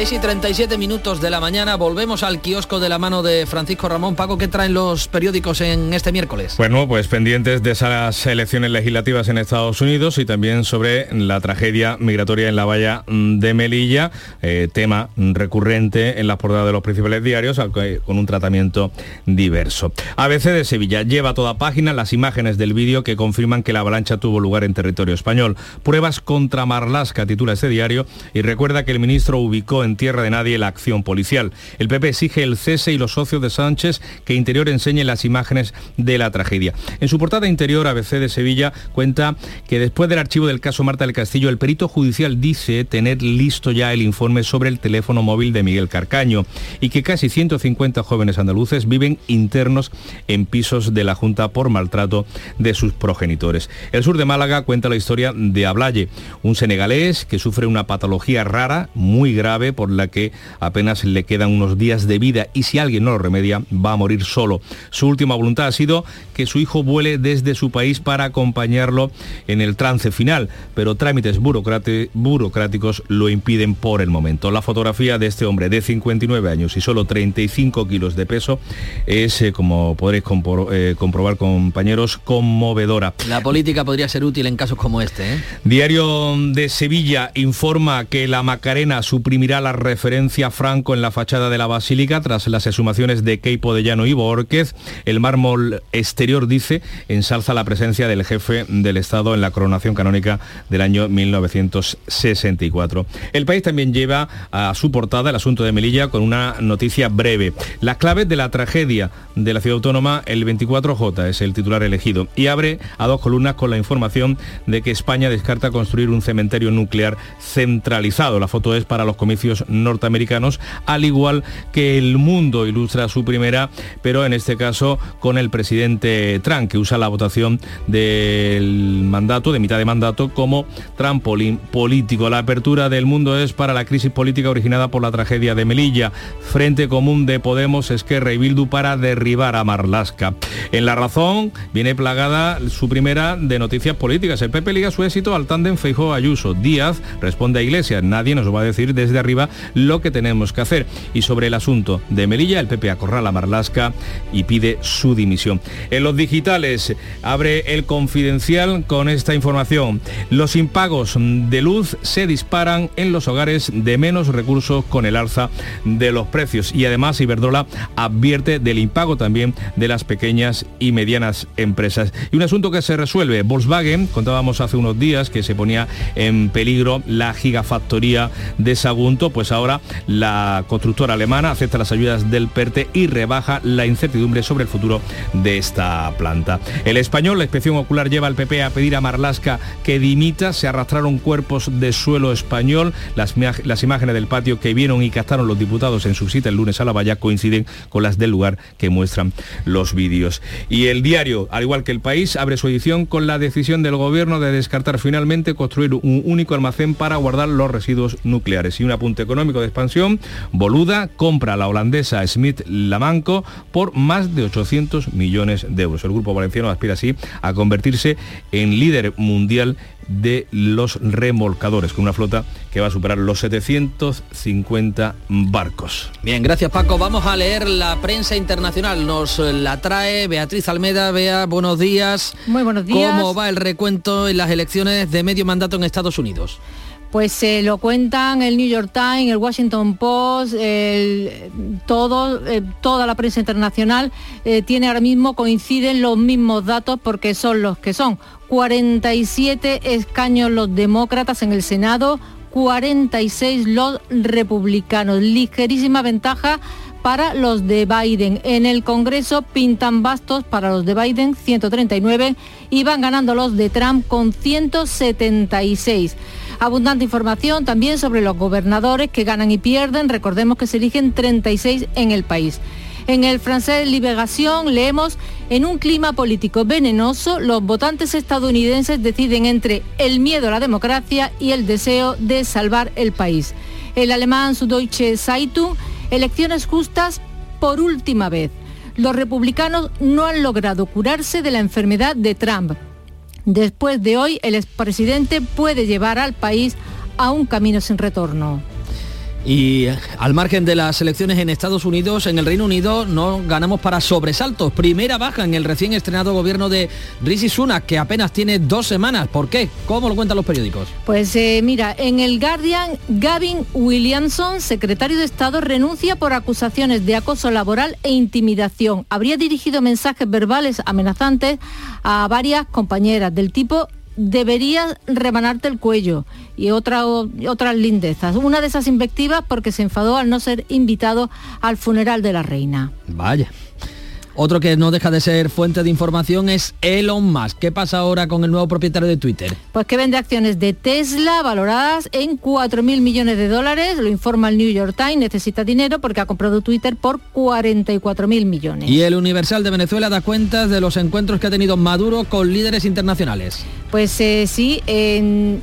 6 y 37 minutos de la mañana, volvemos al kiosco de la mano de Francisco Ramón. Paco, ¿qué traen los periódicos en este miércoles? Bueno, pues pendientes de esas elecciones legislativas en Estados Unidos y también sobre la tragedia migratoria en la valla de Melilla, eh, tema recurrente en las portadas de los principales diarios, con un tratamiento diverso. ABC de Sevilla lleva toda página las imágenes del vídeo que confirman que la avalancha tuvo lugar en territorio español. Pruebas contra Marlasca, titula este diario, y recuerda que el ministro ubicó en tierra de nadie la acción policial. El PP exige el cese y los socios de Sánchez que Interior enseñe las imágenes de la tragedia. En su portada interior, ABC de Sevilla cuenta que después del archivo del caso Marta del Castillo, el perito judicial dice tener listo ya el informe sobre el teléfono móvil de Miguel Carcaño y que casi 150 jóvenes andaluces viven internos en pisos de la Junta por maltrato de sus progenitores. El sur de Málaga cuenta la historia de Ablaye, un senegalés que sufre una patología rara, muy grave, por la que apenas le quedan unos días de vida y si alguien no lo remedia va a morir solo. Su última voluntad ha sido que su hijo vuele desde su país para acompañarlo en el trance final, pero trámites burocráticos lo impiden por el momento. La fotografía de este hombre de 59 años y solo 35 kilos de peso es, eh, como podréis eh, comprobar compañeros, conmovedora. La política podría ser útil en casos como este. ¿eh? Diario de Sevilla informa que la Macarena suprimirá la referencia Franco en la fachada de la Basílica tras las exhumaciones de Keipo de Llano y Borquez. El mármol exterior, dice, ensalza la presencia del jefe del Estado en la coronación canónica del año 1964. El país también lleva a su portada el asunto de Melilla con una noticia breve. Las claves de la tragedia de la ciudad autónoma, el 24J es el titular elegido y abre a dos columnas con la información de que España descarta construir un cementerio nuclear centralizado. La foto es para los comicios norteamericanos, al igual que el mundo ilustra su primera, pero en este caso con el presidente Trump, que usa la votación del mandato, de mitad de mandato, como trampolín político. La apertura del mundo es para la crisis política originada por la tragedia de Melilla. Frente Común de Podemos, Esquerra y Bildu para derribar a Marlasca. En La Razón viene plagada su primera de noticias políticas. El PP liga su éxito al tándem Feijó Ayuso. Díaz responde a Iglesias. Nadie nos va a decir desde arriba lo que tenemos que hacer. Y sobre el asunto de Melilla, el PP acorrala a Marlasca y pide su dimisión. En los digitales abre el confidencial con esta información. Los impagos de luz se disparan en los hogares de menos recursos con el alza de los precios. Y además Iberdrola advierte del impago también de las pequeñas y medianas empresas. Y un asunto que se resuelve. Volkswagen, contábamos hace unos días que se ponía en peligro la gigafactoría de Sagunto, pues ahora la constructora alemana acepta las ayudas del PERTE y rebaja la incertidumbre sobre el futuro de esta planta. El español, la inspección ocular lleva al PP a pedir a Marlasca que dimita, se arrastraron cuerpos de suelo español, las, las imágenes del patio que vieron y captaron los diputados en su cita el lunes a la valla coinciden con las del lugar que muestran los vídeos. Y el diario, al igual que el país, abre su edición con la decisión del gobierno de descartar finalmente construir un único almacén para guardar los residuos nucleares. Y un apunte económico de expansión, Boluda compra a la holandesa Smith Lamanco por más de 800 millones de euros. El grupo valenciano aspira así a convertirse en líder mundial de los remolcadores, con una flota que va a superar los 750 barcos. Bien, gracias Paco. Vamos a leer la prensa internacional. Nos la trae Beatriz Almeda. Bea, buenos días. Muy buenos días. ¿Cómo va el recuento en las elecciones de medio mandato en Estados Unidos? Pues se lo cuentan el New York Times, el Washington Post, todo, eh, toda la prensa internacional eh, tiene ahora mismo, coinciden los mismos datos porque son los que son. 47 escaños los demócratas en el Senado, 46 los republicanos. Ligerísima ventaja para los de Biden. En el Congreso pintan bastos para los de Biden, 139, y van ganando los de Trump con 176. Abundante información también sobre los gobernadores que ganan y pierden. Recordemos que se eligen 36 en el país. En el francés Liberación leemos, en un clima político venenoso, los votantes estadounidenses deciden entre el miedo a la democracia y el deseo de salvar el país. El alemán Süddeutsche Zeitung, elecciones justas por última vez. Los republicanos no han logrado curarse de la enfermedad de Trump. Después de hoy, el expresidente puede llevar al país a un camino sin retorno. Y al margen de las elecciones en Estados Unidos, en el Reino Unido no ganamos para sobresaltos. Primera baja en el recién estrenado gobierno de Rishi Sunak, que apenas tiene dos semanas. ¿Por qué? ¿Cómo lo cuentan los periódicos? Pues eh, mira, en el Guardian, Gavin Williamson, secretario de Estado, renuncia por acusaciones de acoso laboral e intimidación. Habría dirigido mensajes verbales amenazantes a varias compañeras del tipo deberías remanarte el cuello y otra, otras lindezas. Una de esas invectivas porque se enfadó al no ser invitado al funeral de la reina. Vaya. Otro que no deja de ser fuente de información es Elon Musk. ¿Qué pasa ahora con el nuevo propietario de Twitter? Pues que vende acciones de Tesla valoradas en 4.000 millones de dólares, lo informa el New York Times, necesita dinero porque ha comprado Twitter por 44.000 millones. Y el Universal de Venezuela da cuentas de los encuentros que ha tenido Maduro con líderes internacionales. Pues eh, sí, en,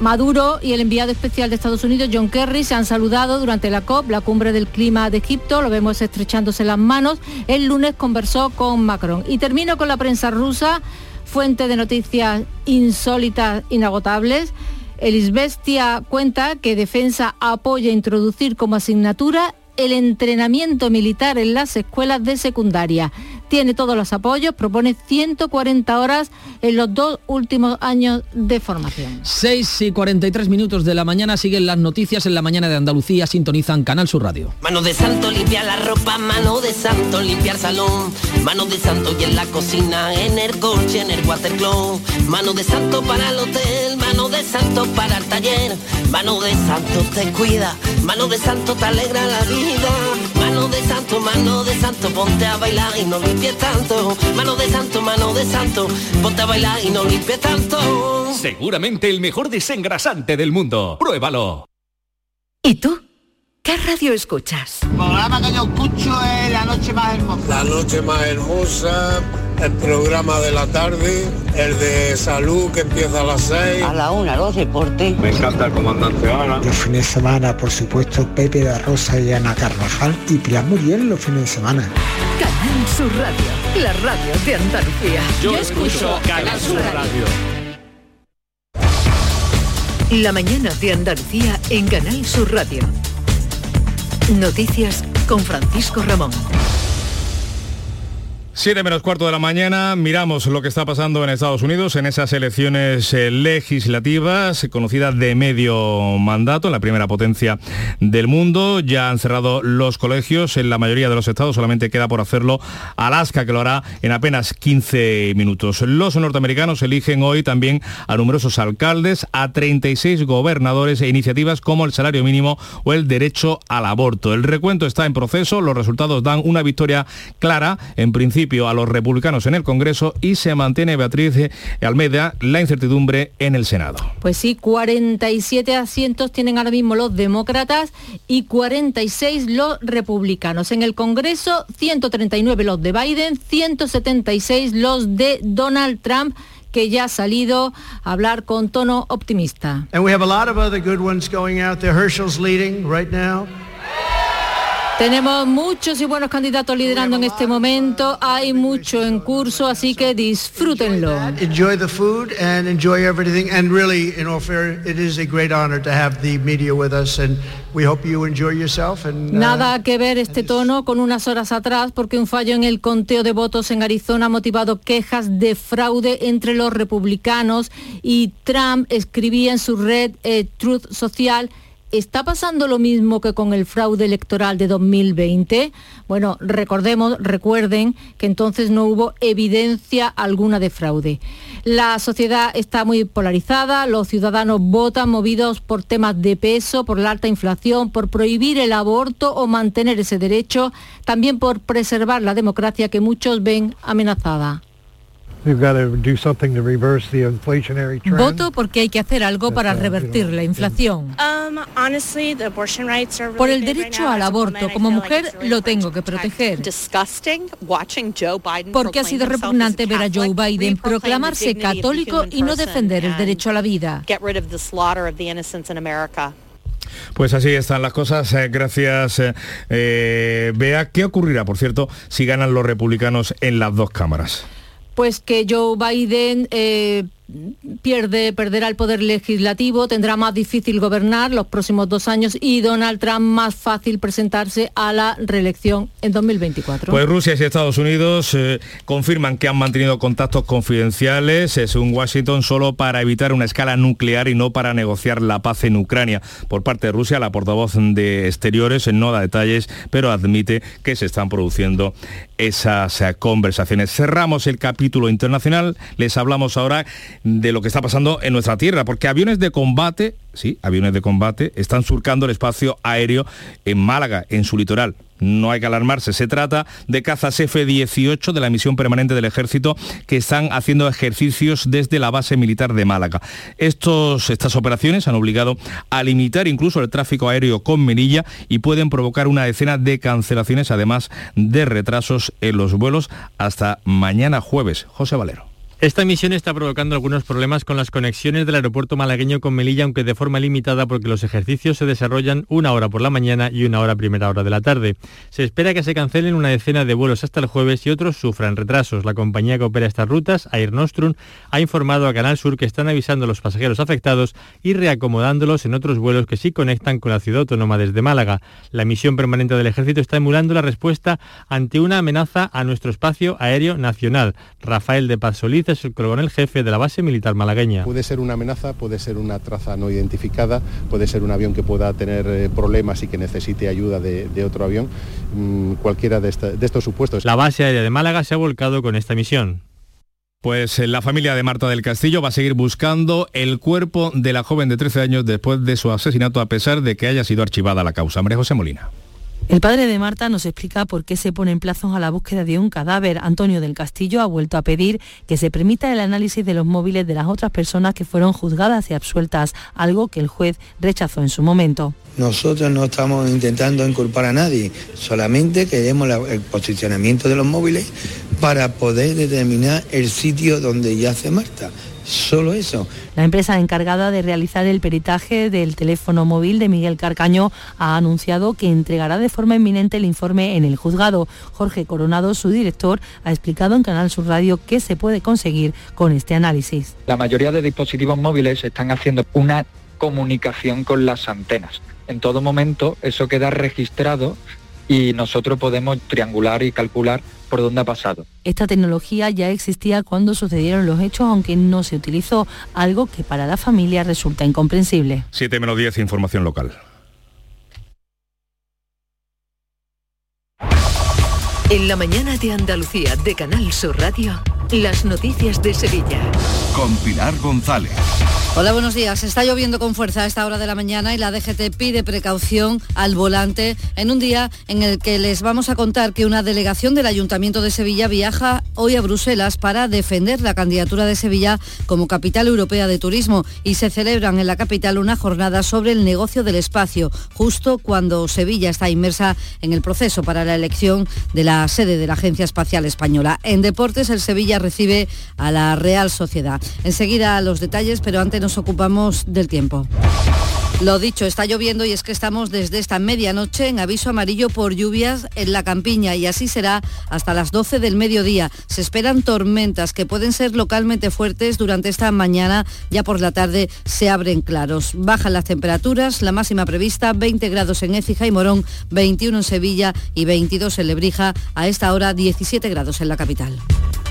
Maduro y el enviado especial de Estados Unidos, John Kerry, se han saludado durante la COP, la cumbre del clima de Egipto, lo vemos estrechándose las manos. El lunes conversó con Macron. Y termino con la prensa rusa, fuente de noticias insólitas, inagotables. El Isbestia cuenta que Defensa apoya introducir como asignatura el entrenamiento militar en las escuelas de secundaria. Tiene todos los apoyos, propone 140 horas en los dos últimos años de formación. 6 y 43 minutos de la mañana siguen las noticias en la mañana de Andalucía, sintonizan Canal Sur Radio. Mano de santo limpia la ropa, mano de santo limpiar salón, mano de santo y en la cocina, en el coche, en el watercloak, mano de santo para el hotel, mano de santo para el taller, mano de santo te cuida, mano de santo te alegra la vida, mano de santo, mano de santo, ponte a bailar y no limpies tanto, mano de santo, mano de santo, ponte a bailar y no limpies tanto. Seguramente el mejor desengrasante del mundo. Pruébalo. ¿Y tú? ¿Qué radio escuchas? El programa que yo escucho es La Noche Más Hermosa. La Noche Más Hermosa, el programa de la tarde, el de salud que empieza a las 6. A la una, los deportes. Me encanta el comandante Ana. Los fines de semana, por supuesto, Pepe de Rosa y Ana Carvajal y Pilar Muriel los fines de semana. Canal Sur Radio, la radio de Andalucía. Yo, escucho Canal Sur Radio. La mañana de Andalucía en Canal Sur Radio. Noticias con Francisco Ramón. 7 menos cuarto de la mañana, miramos lo que está pasando en Estados Unidos en esas elecciones eh, legislativas conocidas de medio mandato, en la primera potencia del mundo. Ya han cerrado los colegios en la mayoría de los estados, solamente queda por hacerlo Alaska, que lo hará en apenas 15 minutos. Los norteamericanos eligen hoy también a numerosos alcaldes, a 36 gobernadores e iniciativas como el salario mínimo o el derecho al aborto. El recuento está en proceso, los resultados dan una victoria clara, en principio a los republicanos en el Congreso y se mantiene Beatriz Almeida la incertidumbre en el Senado. Pues sí, 47 asientos tienen ahora mismo los demócratas y 46 los republicanos. En el Congreso, 139 los de Biden, 176 los de Donald Trump que ya ha salido a hablar con tono optimista. And we have a lot of other good ones going out there. Herschel's leading right now. Tenemos muchos y buenos candidatos liderando en este momento, hay mucho en curso, así que disfrútenlo. Enjoy the food and enjoy everything. And really, in all fair, it is a great honor to have the media with us, and we hope you enjoy yourself. And, Nada que ver este tono con unas horas atrás, porque un fallo en el conteo de votos en Arizona ha motivado quejas de fraude entre los republicanos y Trump escribía en su red eh, Truth Social ¿Está pasando lo mismo que con el fraude electoral de 2020? Bueno, recordemos, recuerden que entonces no hubo evidencia alguna de fraude. La sociedad está muy polarizada, los ciudadanos votan movidos por temas de peso, por la alta inflación, por prohibir el aborto o mantener ese derecho, también por preservar la democracia que muchos ven amenazada. Voto porque hay que hacer algo para revertir la inflación. Por el derecho al aborto, como mujer lo tengo que proteger. Porque ha sido repugnante ver a Joe Biden proclamarse católico y no defender el derecho a la vida. Pues así están las cosas. Eh, gracias, eh, eh, Bea. ¿Qué ocurrirá, por cierto, si ganan los republicanos en las dos cámaras? Pues que Joe Biden eh, pierde, perderá el poder legislativo, tendrá más difícil gobernar los próximos dos años y Donald Trump más fácil presentarse a la reelección en 2024. Pues Rusia y Estados Unidos eh, confirman que han mantenido contactos confidenciales, eh, según Washington, solo para evitar una escala nuclear y no para negociar la paz en Ucrania. Por parte de Rusia, la portavoz de Exteriores no da detalles, pero admite que se están produciendo esas eh, conversaciones. Cerramos el capítulo internacional, les hablamos ahora de lo que está pasando en nuestra tierra, porque aviones de combate, sí, aviones de combate, están surcando el espacio aéreo en Málaga, en su litoral. No hay que alarmarse, se trata de cazas F-18 de la misión permanente del ejército que están haciendo ejercicios desde la base militar de Málaga. Estos, estas operaciones han obligado a limitar incluso el tráfico aéreo con Melilla y pueden provocar una decena de cancelaciones, además de retrasos en los vuelos hasta mañana jueves. José Valero. Esta misión está provocando algunos problemas con las conexiones del aeropuerto malagueño con Melilla, aunque de forma limitada porque los ejercicios se desarrollan una hora por la mañana y una hora primera hora de la tarde. Se espera que se cancelen una decena de vuelos hasta el jueves y otros sufran retrasos. La compañía que opera estas rutas, Air Nostrum, ha informado a Canal Sur que están avisando a los pasajeros afectados y reacomodándolos en otros vuelos que sí conectan con la ciudad autónoma desde Málaga. La misión permanente del ejército está emulando la respuesta ante una amenaza a nuestro espacio aéreo nacional. Rafael de Paz Es el coronel jefe de la base militar malagueña. Puede ser una amenaza, puede ser una traza no identificada, puede ser un avión que pueda tener eh, problemas y que necesite ayuda de, otro avión, mm, cualquiera de, de estos supuestos. La base aérea de Málaga se ha volcado con esta misión. Pues eh, la familia de Marta del Castillo va a seguir buscando el cuerpo de la joven de 13 años después de su asesinato a pesar de que haya sido archivada la causa. María José Molina. El padre de Marta nos explica por qué se ponen plazos a la búsqueda de un cadáver. Antonio del Castillo ha vuelto a pedir que se permita el análisis de los móviles de las otras personas que fueron juzgadas y absueltas, algo que el juez rechazó en su momento. Nosotros no estamos intentando inculpar a nadie, solamente queremos el posicionamiento de los móviles para poder determinar el sitio donde yace Marta. Solo eso. La empresa encargada de realizar el peritaje del teléfono móvil de Miguel Carcaño ha anunciado que entregará de forma inminente el informe en el juzgado. Jorge Coronado, su director, ha explicado en Canal Sur Radio qué se puede conseguir con este análisis. La mayoría de dispositivos móviles están haciendo una comunicación con las antenas. En todo momento eso queda registrado y nosotros podemos triangular y calcular por dónde ha pasado. Esta tecnología ya existía cuando sucedieron los hechos, aunque no se utilizó, algo que para la familia resulta incomprensible. 7 menos 10, información local. En la mañana de Andalucía de Canal Sur Radio, las noticias de Sevilla. Con Pilar González. Hola, buenos días. Está lloviendo con fuerza a esta hora de la mañana y la DGT pide precaución al volante en un día en el que les vamos a contar que una delegación del Ayuntamiento de Sevilla viaja hoy a Bruselas para defender la candidatura de Sevilla como capital europea de turismo y se celebran en la capital una jornada sobre el negocio del espacio, justo cuando Sevilla está inmersa en el proceso para la elección de la sede de la Agencia Espacial Española. En deportes, el Sevilla recibe a la Real Sociedad. Enseguida los detalles, pero antes nos ocupamos del tiempo. Lo dicho, está lloviendo y es que estamos desde esta medianoche en aviso amarillo por lluvias en la campiña y así será hasta las 12 del mediodía. Se esperan tormentas que pueden ser localmente fuertes durante esta mañana, ya por la tarde se abren claros. Bajan las temperaturas, la máxima prevista 20 grados en Écija y Morón, 21 en Sevilla y 22 en Lebrija, a esta hora 17 grados en la capital.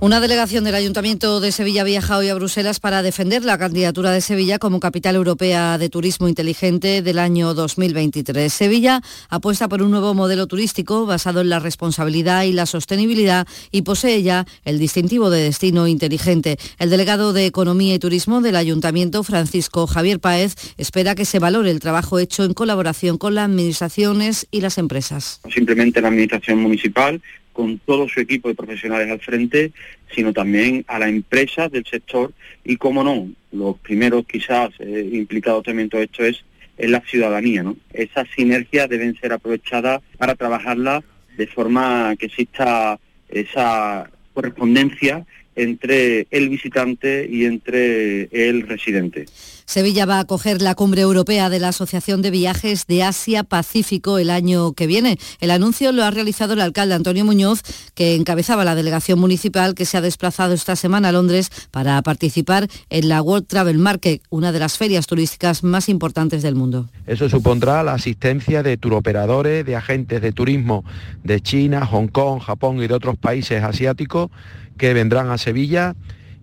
Una delegación del Ayuntamiento de Sevilla viaja hoy a Bruselas para defender la candidatura de Sevilla como capital europea de turismo inteligente del año 2023. Sevilla apuesta por un nuevo modelo turístico basado en la responsabilidad y la sostenibilidad y posee ya el distintivo de destino inteligente. El delegado de Economía y Turismo del Ayuntamiento, Francisco Javier Páez, espera que se valore el trabajo hecho en colaboración con las administraciones y las empresas. Simplemente la Administración Municipal con todo su equipo de profesionales al frente, sino también a las empresas del sector y, como no, los primeros quizás eh, implicados también en todo esto es, es la ciudadanía. ¿no? Esas sinergias deben ser aprovechadas para trabajarlas de forma que exista esa correspondencia entre el visitante y entre el residente. Sevilla va a acoger la cumbre europea de la Asociación de Viajes de Asia-Pacífico el año que viene. El anuncio lo ha realizado el alcalde Antonio Muñoz, que encabezaba la delegación municipal que se ha desplazado esta semana a Londres para participar en la World Travel Market, una de las ferias turísticas más importantes del mundo. Eso supondrá la asistencia de turoperadores, de agentes de turismo de China, Hong Kong, Japón y de otros países asiáticos que vendrán a Sevilla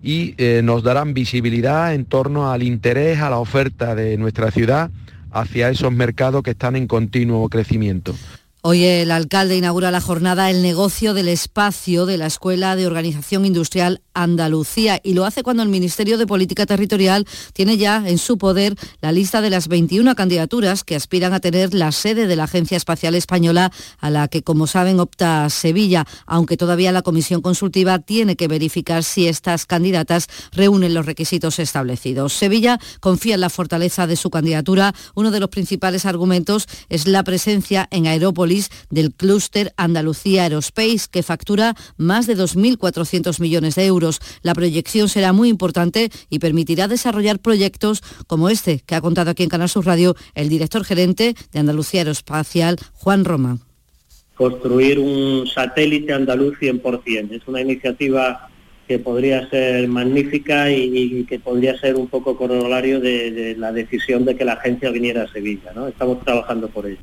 y eh, nos darán visibilidad en torno al interés, a la oferta de nuestra ciudad hacia esos mercados que están en continuo crecimiento. Hoy el alcalde inaugura la jornada El negocio del espacio de la Escuela de Organización Industrial Andalucía y lo hace cuando el Ministerio de Política Territorial tiene ya en su poder la lista de las 21 candidaturas que aspiran a tener la sede de la Agencia Espacial Española a la que, como saben, opta Sevilla, aunque todavía la Comisión Consultiva tiene que verificar si estas candidatas reúnen los requisitos establecidos. Sevilla confía en la fortaleza de su candidatura. Uno de los principales argumentos es la presencia en Del clúster Andalucía Aerospace, que factura más de 2.400 millones de euros. La proyección será muy importante y permitirá desarrollar proyectos como este que ha contado aquí en Canal Sur Radio el director gerente de Andalucía Aeroespacial, Juan Roma. Construir un satélite andaluz 100%. Es una iniciativa que podría ser magnífica y, que podría ser un poco corolario de, de, la decisión de que la agencia viniera a Sevilla. ¿no? Estamos trabajando por ello.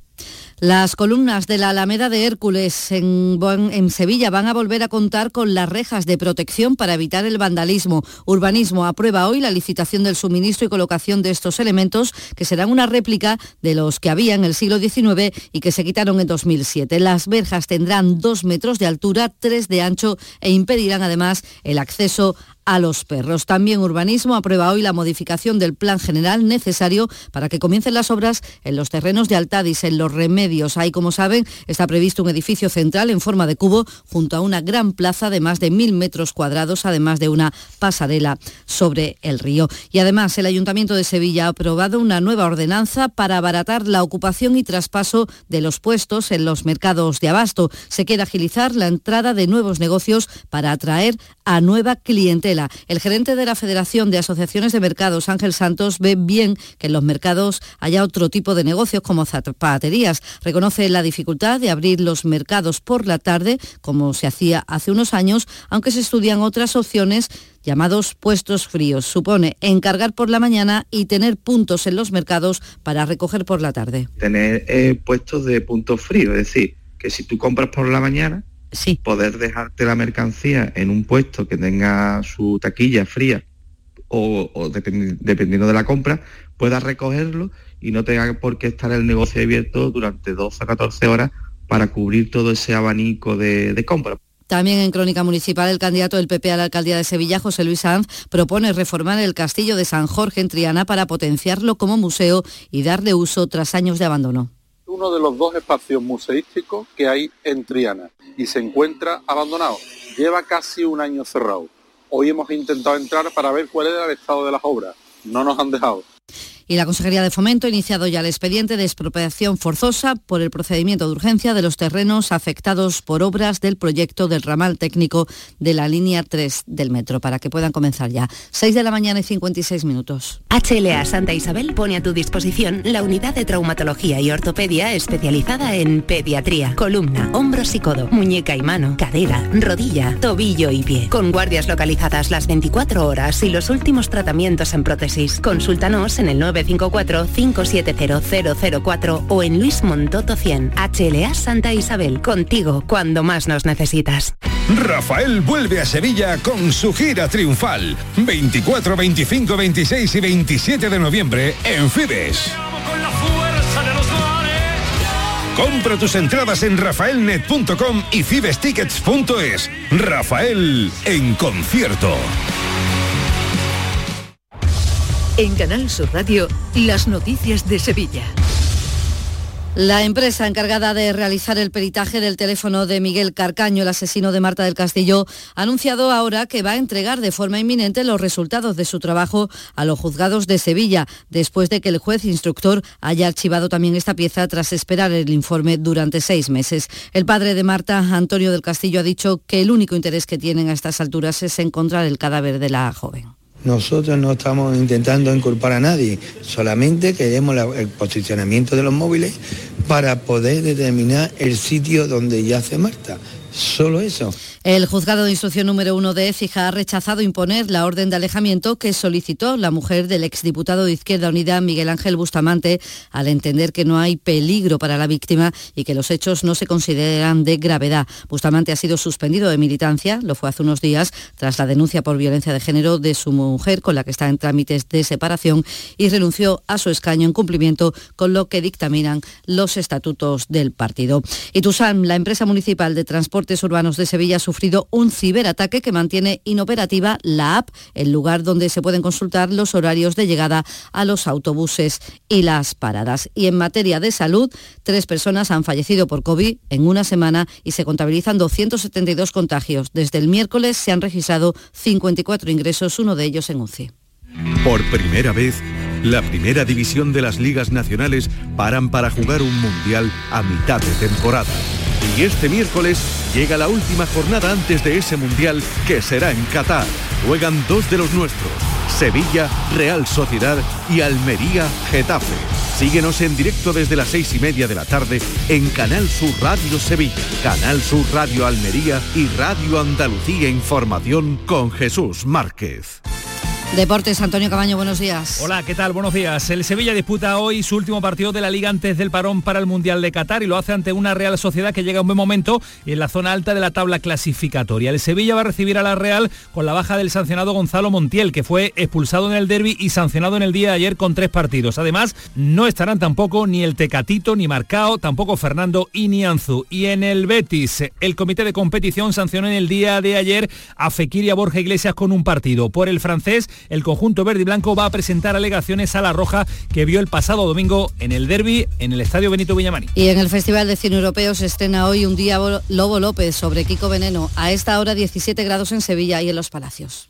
Las columnas de la Alameda de Hércules en, Sevilla van a volver a contar con las rejas de protección para evitar el vandalismo. Urbanismo aprueba hoy la licitación del suministro y colocación de estos elementos que serán una réplica de los que había en el siglo XIX y que se quitaron en 2007. Las verjas tendrán dos metros de altura, tres de ancho e impedirán además el acceso a los perros. También Urbanismo aprueba hoy la modificación del plan general necesario para que comiencen las obras en los terrenos de Altadis, en los remedios. Ahí, como saben, está previsto un edificio central en forma de cubo junto a una gran plaza de más de mil metros cuadrados, además de una pasarela sobre el río. Y además, el Ayuntamiento de Sevilla ha aprobado una nueva ordenanza para abaratar la ocupación y traspaso de los puestos en los mercados de abasto. Se quiere agilizar la entrada de nuevos negocios para atraer a nueva clientela. El gerente de la Federación de Asociaciones de Mercados, Ángel Santos, ve bien que en los mercados haya otro tipo de negocios como zapaterías. Reconoce la dificultad de abrir los mercados por la tarde, como se hacía hace unos años, aunque se estudian otras opciones llamados puestos fríos. Supone encargar por la mañana y tener puntos en los mercados para recoger por la tarde. Tener eh, puestos de puntos fríos, es decir, que si tú compras por la mañana, sí. poder dejarte la mercancía en un puesto que tenga su taquilla fría o, o depend, dependiendo de la compra, puedas recogerlo y no tenga por qué estar el negocio abierto durante 12 o 14 horas para cubrir todo ese abanico de, de compra. También en Crónica Municipal, el candidato del PP a la alcaldía de Sevilla, José Luis Sanz, propone reformar el castillo de San Jorge en Triana para potenciarlo como museo y darle uso tras años de abandono uno de los dos espacios museísticos que hay en Triana y se encuentra abandonado. Lleva casi un año cerrado. Hoy hemos intentado entrar para ver cuál era el estado de las obras. No nos han dejado y la Consejería de Fomento ha iniciado ya el expediente de expropiación forzosa por el procedimiento de urgencia de los terrenos afectados por obras del proyecto del ramal técnico de la línea 3 del metro, para que puedan comenzar ya. 6 de la mañana y 56 minutos. HLA Santa Isabel pone a tu disposición la unidad de traumatología y ortopedia especializada en pediatría, columna, hombros y codo, muñeca y mano, cadera, rodilla, tobillo y pie, con guardias localizadas las 24 horas y los últimos tratamientos en prótesis. Consúltanos en el 9 954-570004 o en Luis Montoto 100. HLA Santa Isabel, contigo cuando más nos necesitas. Rafael vuelve a Sevilla con su gira triunfal. 24, 25, 26 y 27 de noviembre en Fibes. Compra tus entradas en rafaelnet.com y fibestickets.es. Rafael en concierto. En Canal Sur Radio, las noticias de Sevilla. La empresa encargada de realizar el peritaje del teléfono de Miguel Carcaño, el asesino de Marta del Castillo, ha anunciado ahora que va a entregar de forma inminente los resultados de su trabajo a los juzgados de Sevilla, después de que el juez instructor haya archivado también esta pieza tras esperar el informe durante seis meses. El padre de Marta, Antonio del Castillo, ha dicho que el único interés que tienen a estas alturas es encontrar el cadáver de la joven. Nosotros no estamos intentando inculpar a nadie, solamente queremos el posicionamiento de los móviles para poder determinar el sitio donde yace Marta. Solo eso. El juzgado de instrucción número uno de Écija ha rechazado imponer la orden de alejamiento que solicitó la mujer del exdiputado de Izquierda Unida, Miguel Ángel Bustamante, al entender que no hay peligro para la víctima y que los hechos no se consideran de gravedad. Bustamante ha sido suspendido de militancia, lo fue hace unos días, tras la denuncia por violencia de género de su mujer, con la que está en trámites de separación, y renunció a su escaño en cumplimiento con lo que dictaminan los estatutos del partido. La empresa municipal de transporte Urbanos de Sevilla ha sufrido un ciberataque que mantiene inoperativa la app, el lugar donde se pueden consultar los horarios de llegada a los autobuses y las paradas. Y en materia de salud, tres personas han fallecido por COVID en una semana y se contabilizan 272 contagios. Desde el miércoles se han registrado 54 ingresos, uno de ellos en UCI. Por primera vez, la primera división de las ligas nacionales paran para jugar un mundial a mitad de temporada. Y este miércoles llega la última jornada antes de ese mundial que será en Qatar. Juegan dos de los nuestros, Sevilla, Real Sociedad y Almería, Getafe. Síguenos en directo desde las seis y media de la tarde en Canal Sur Radio Sevilla, Canal Sur Radio Almería y Radio Andalucía Información con Jesús Márquez. Deportes, Antonio Cabaño, buenos días. Hola, ¿qué tal? Buenos días. El Sevilla disputa hoy su último partido de la Liga antes del parón para el Mundial de Qatar y lo hace ante una Real Sociedad que llega a un buen momento en la zona alta de la tabla clasificatoria. El Sevilla va a recibir a la Real con la baja del sancionado Gonzalo Montiel, que fue expulsado en el derby y sancionado en el día de ayer con tres partidos. Además, no estarán tampoco ni el Tecatito ni Marcao, tampoco Fernando y ni Anzu. Y en el Betis, el comité de competición sancionó en el día de ayer a Fekir y a Borja Iglesias con un partido. Por el francés, el conjunto verde y blanco va a presentar alegaciones a la Roja que vio el pasado domingo en el derby en el Estadio Benito Villamarín. Y en el Festival de Cine Europeo se estrena hoy un día Lobo López sobre Kiko Veneno. A esta hora 17 grados en Sevilla y en los Palacios.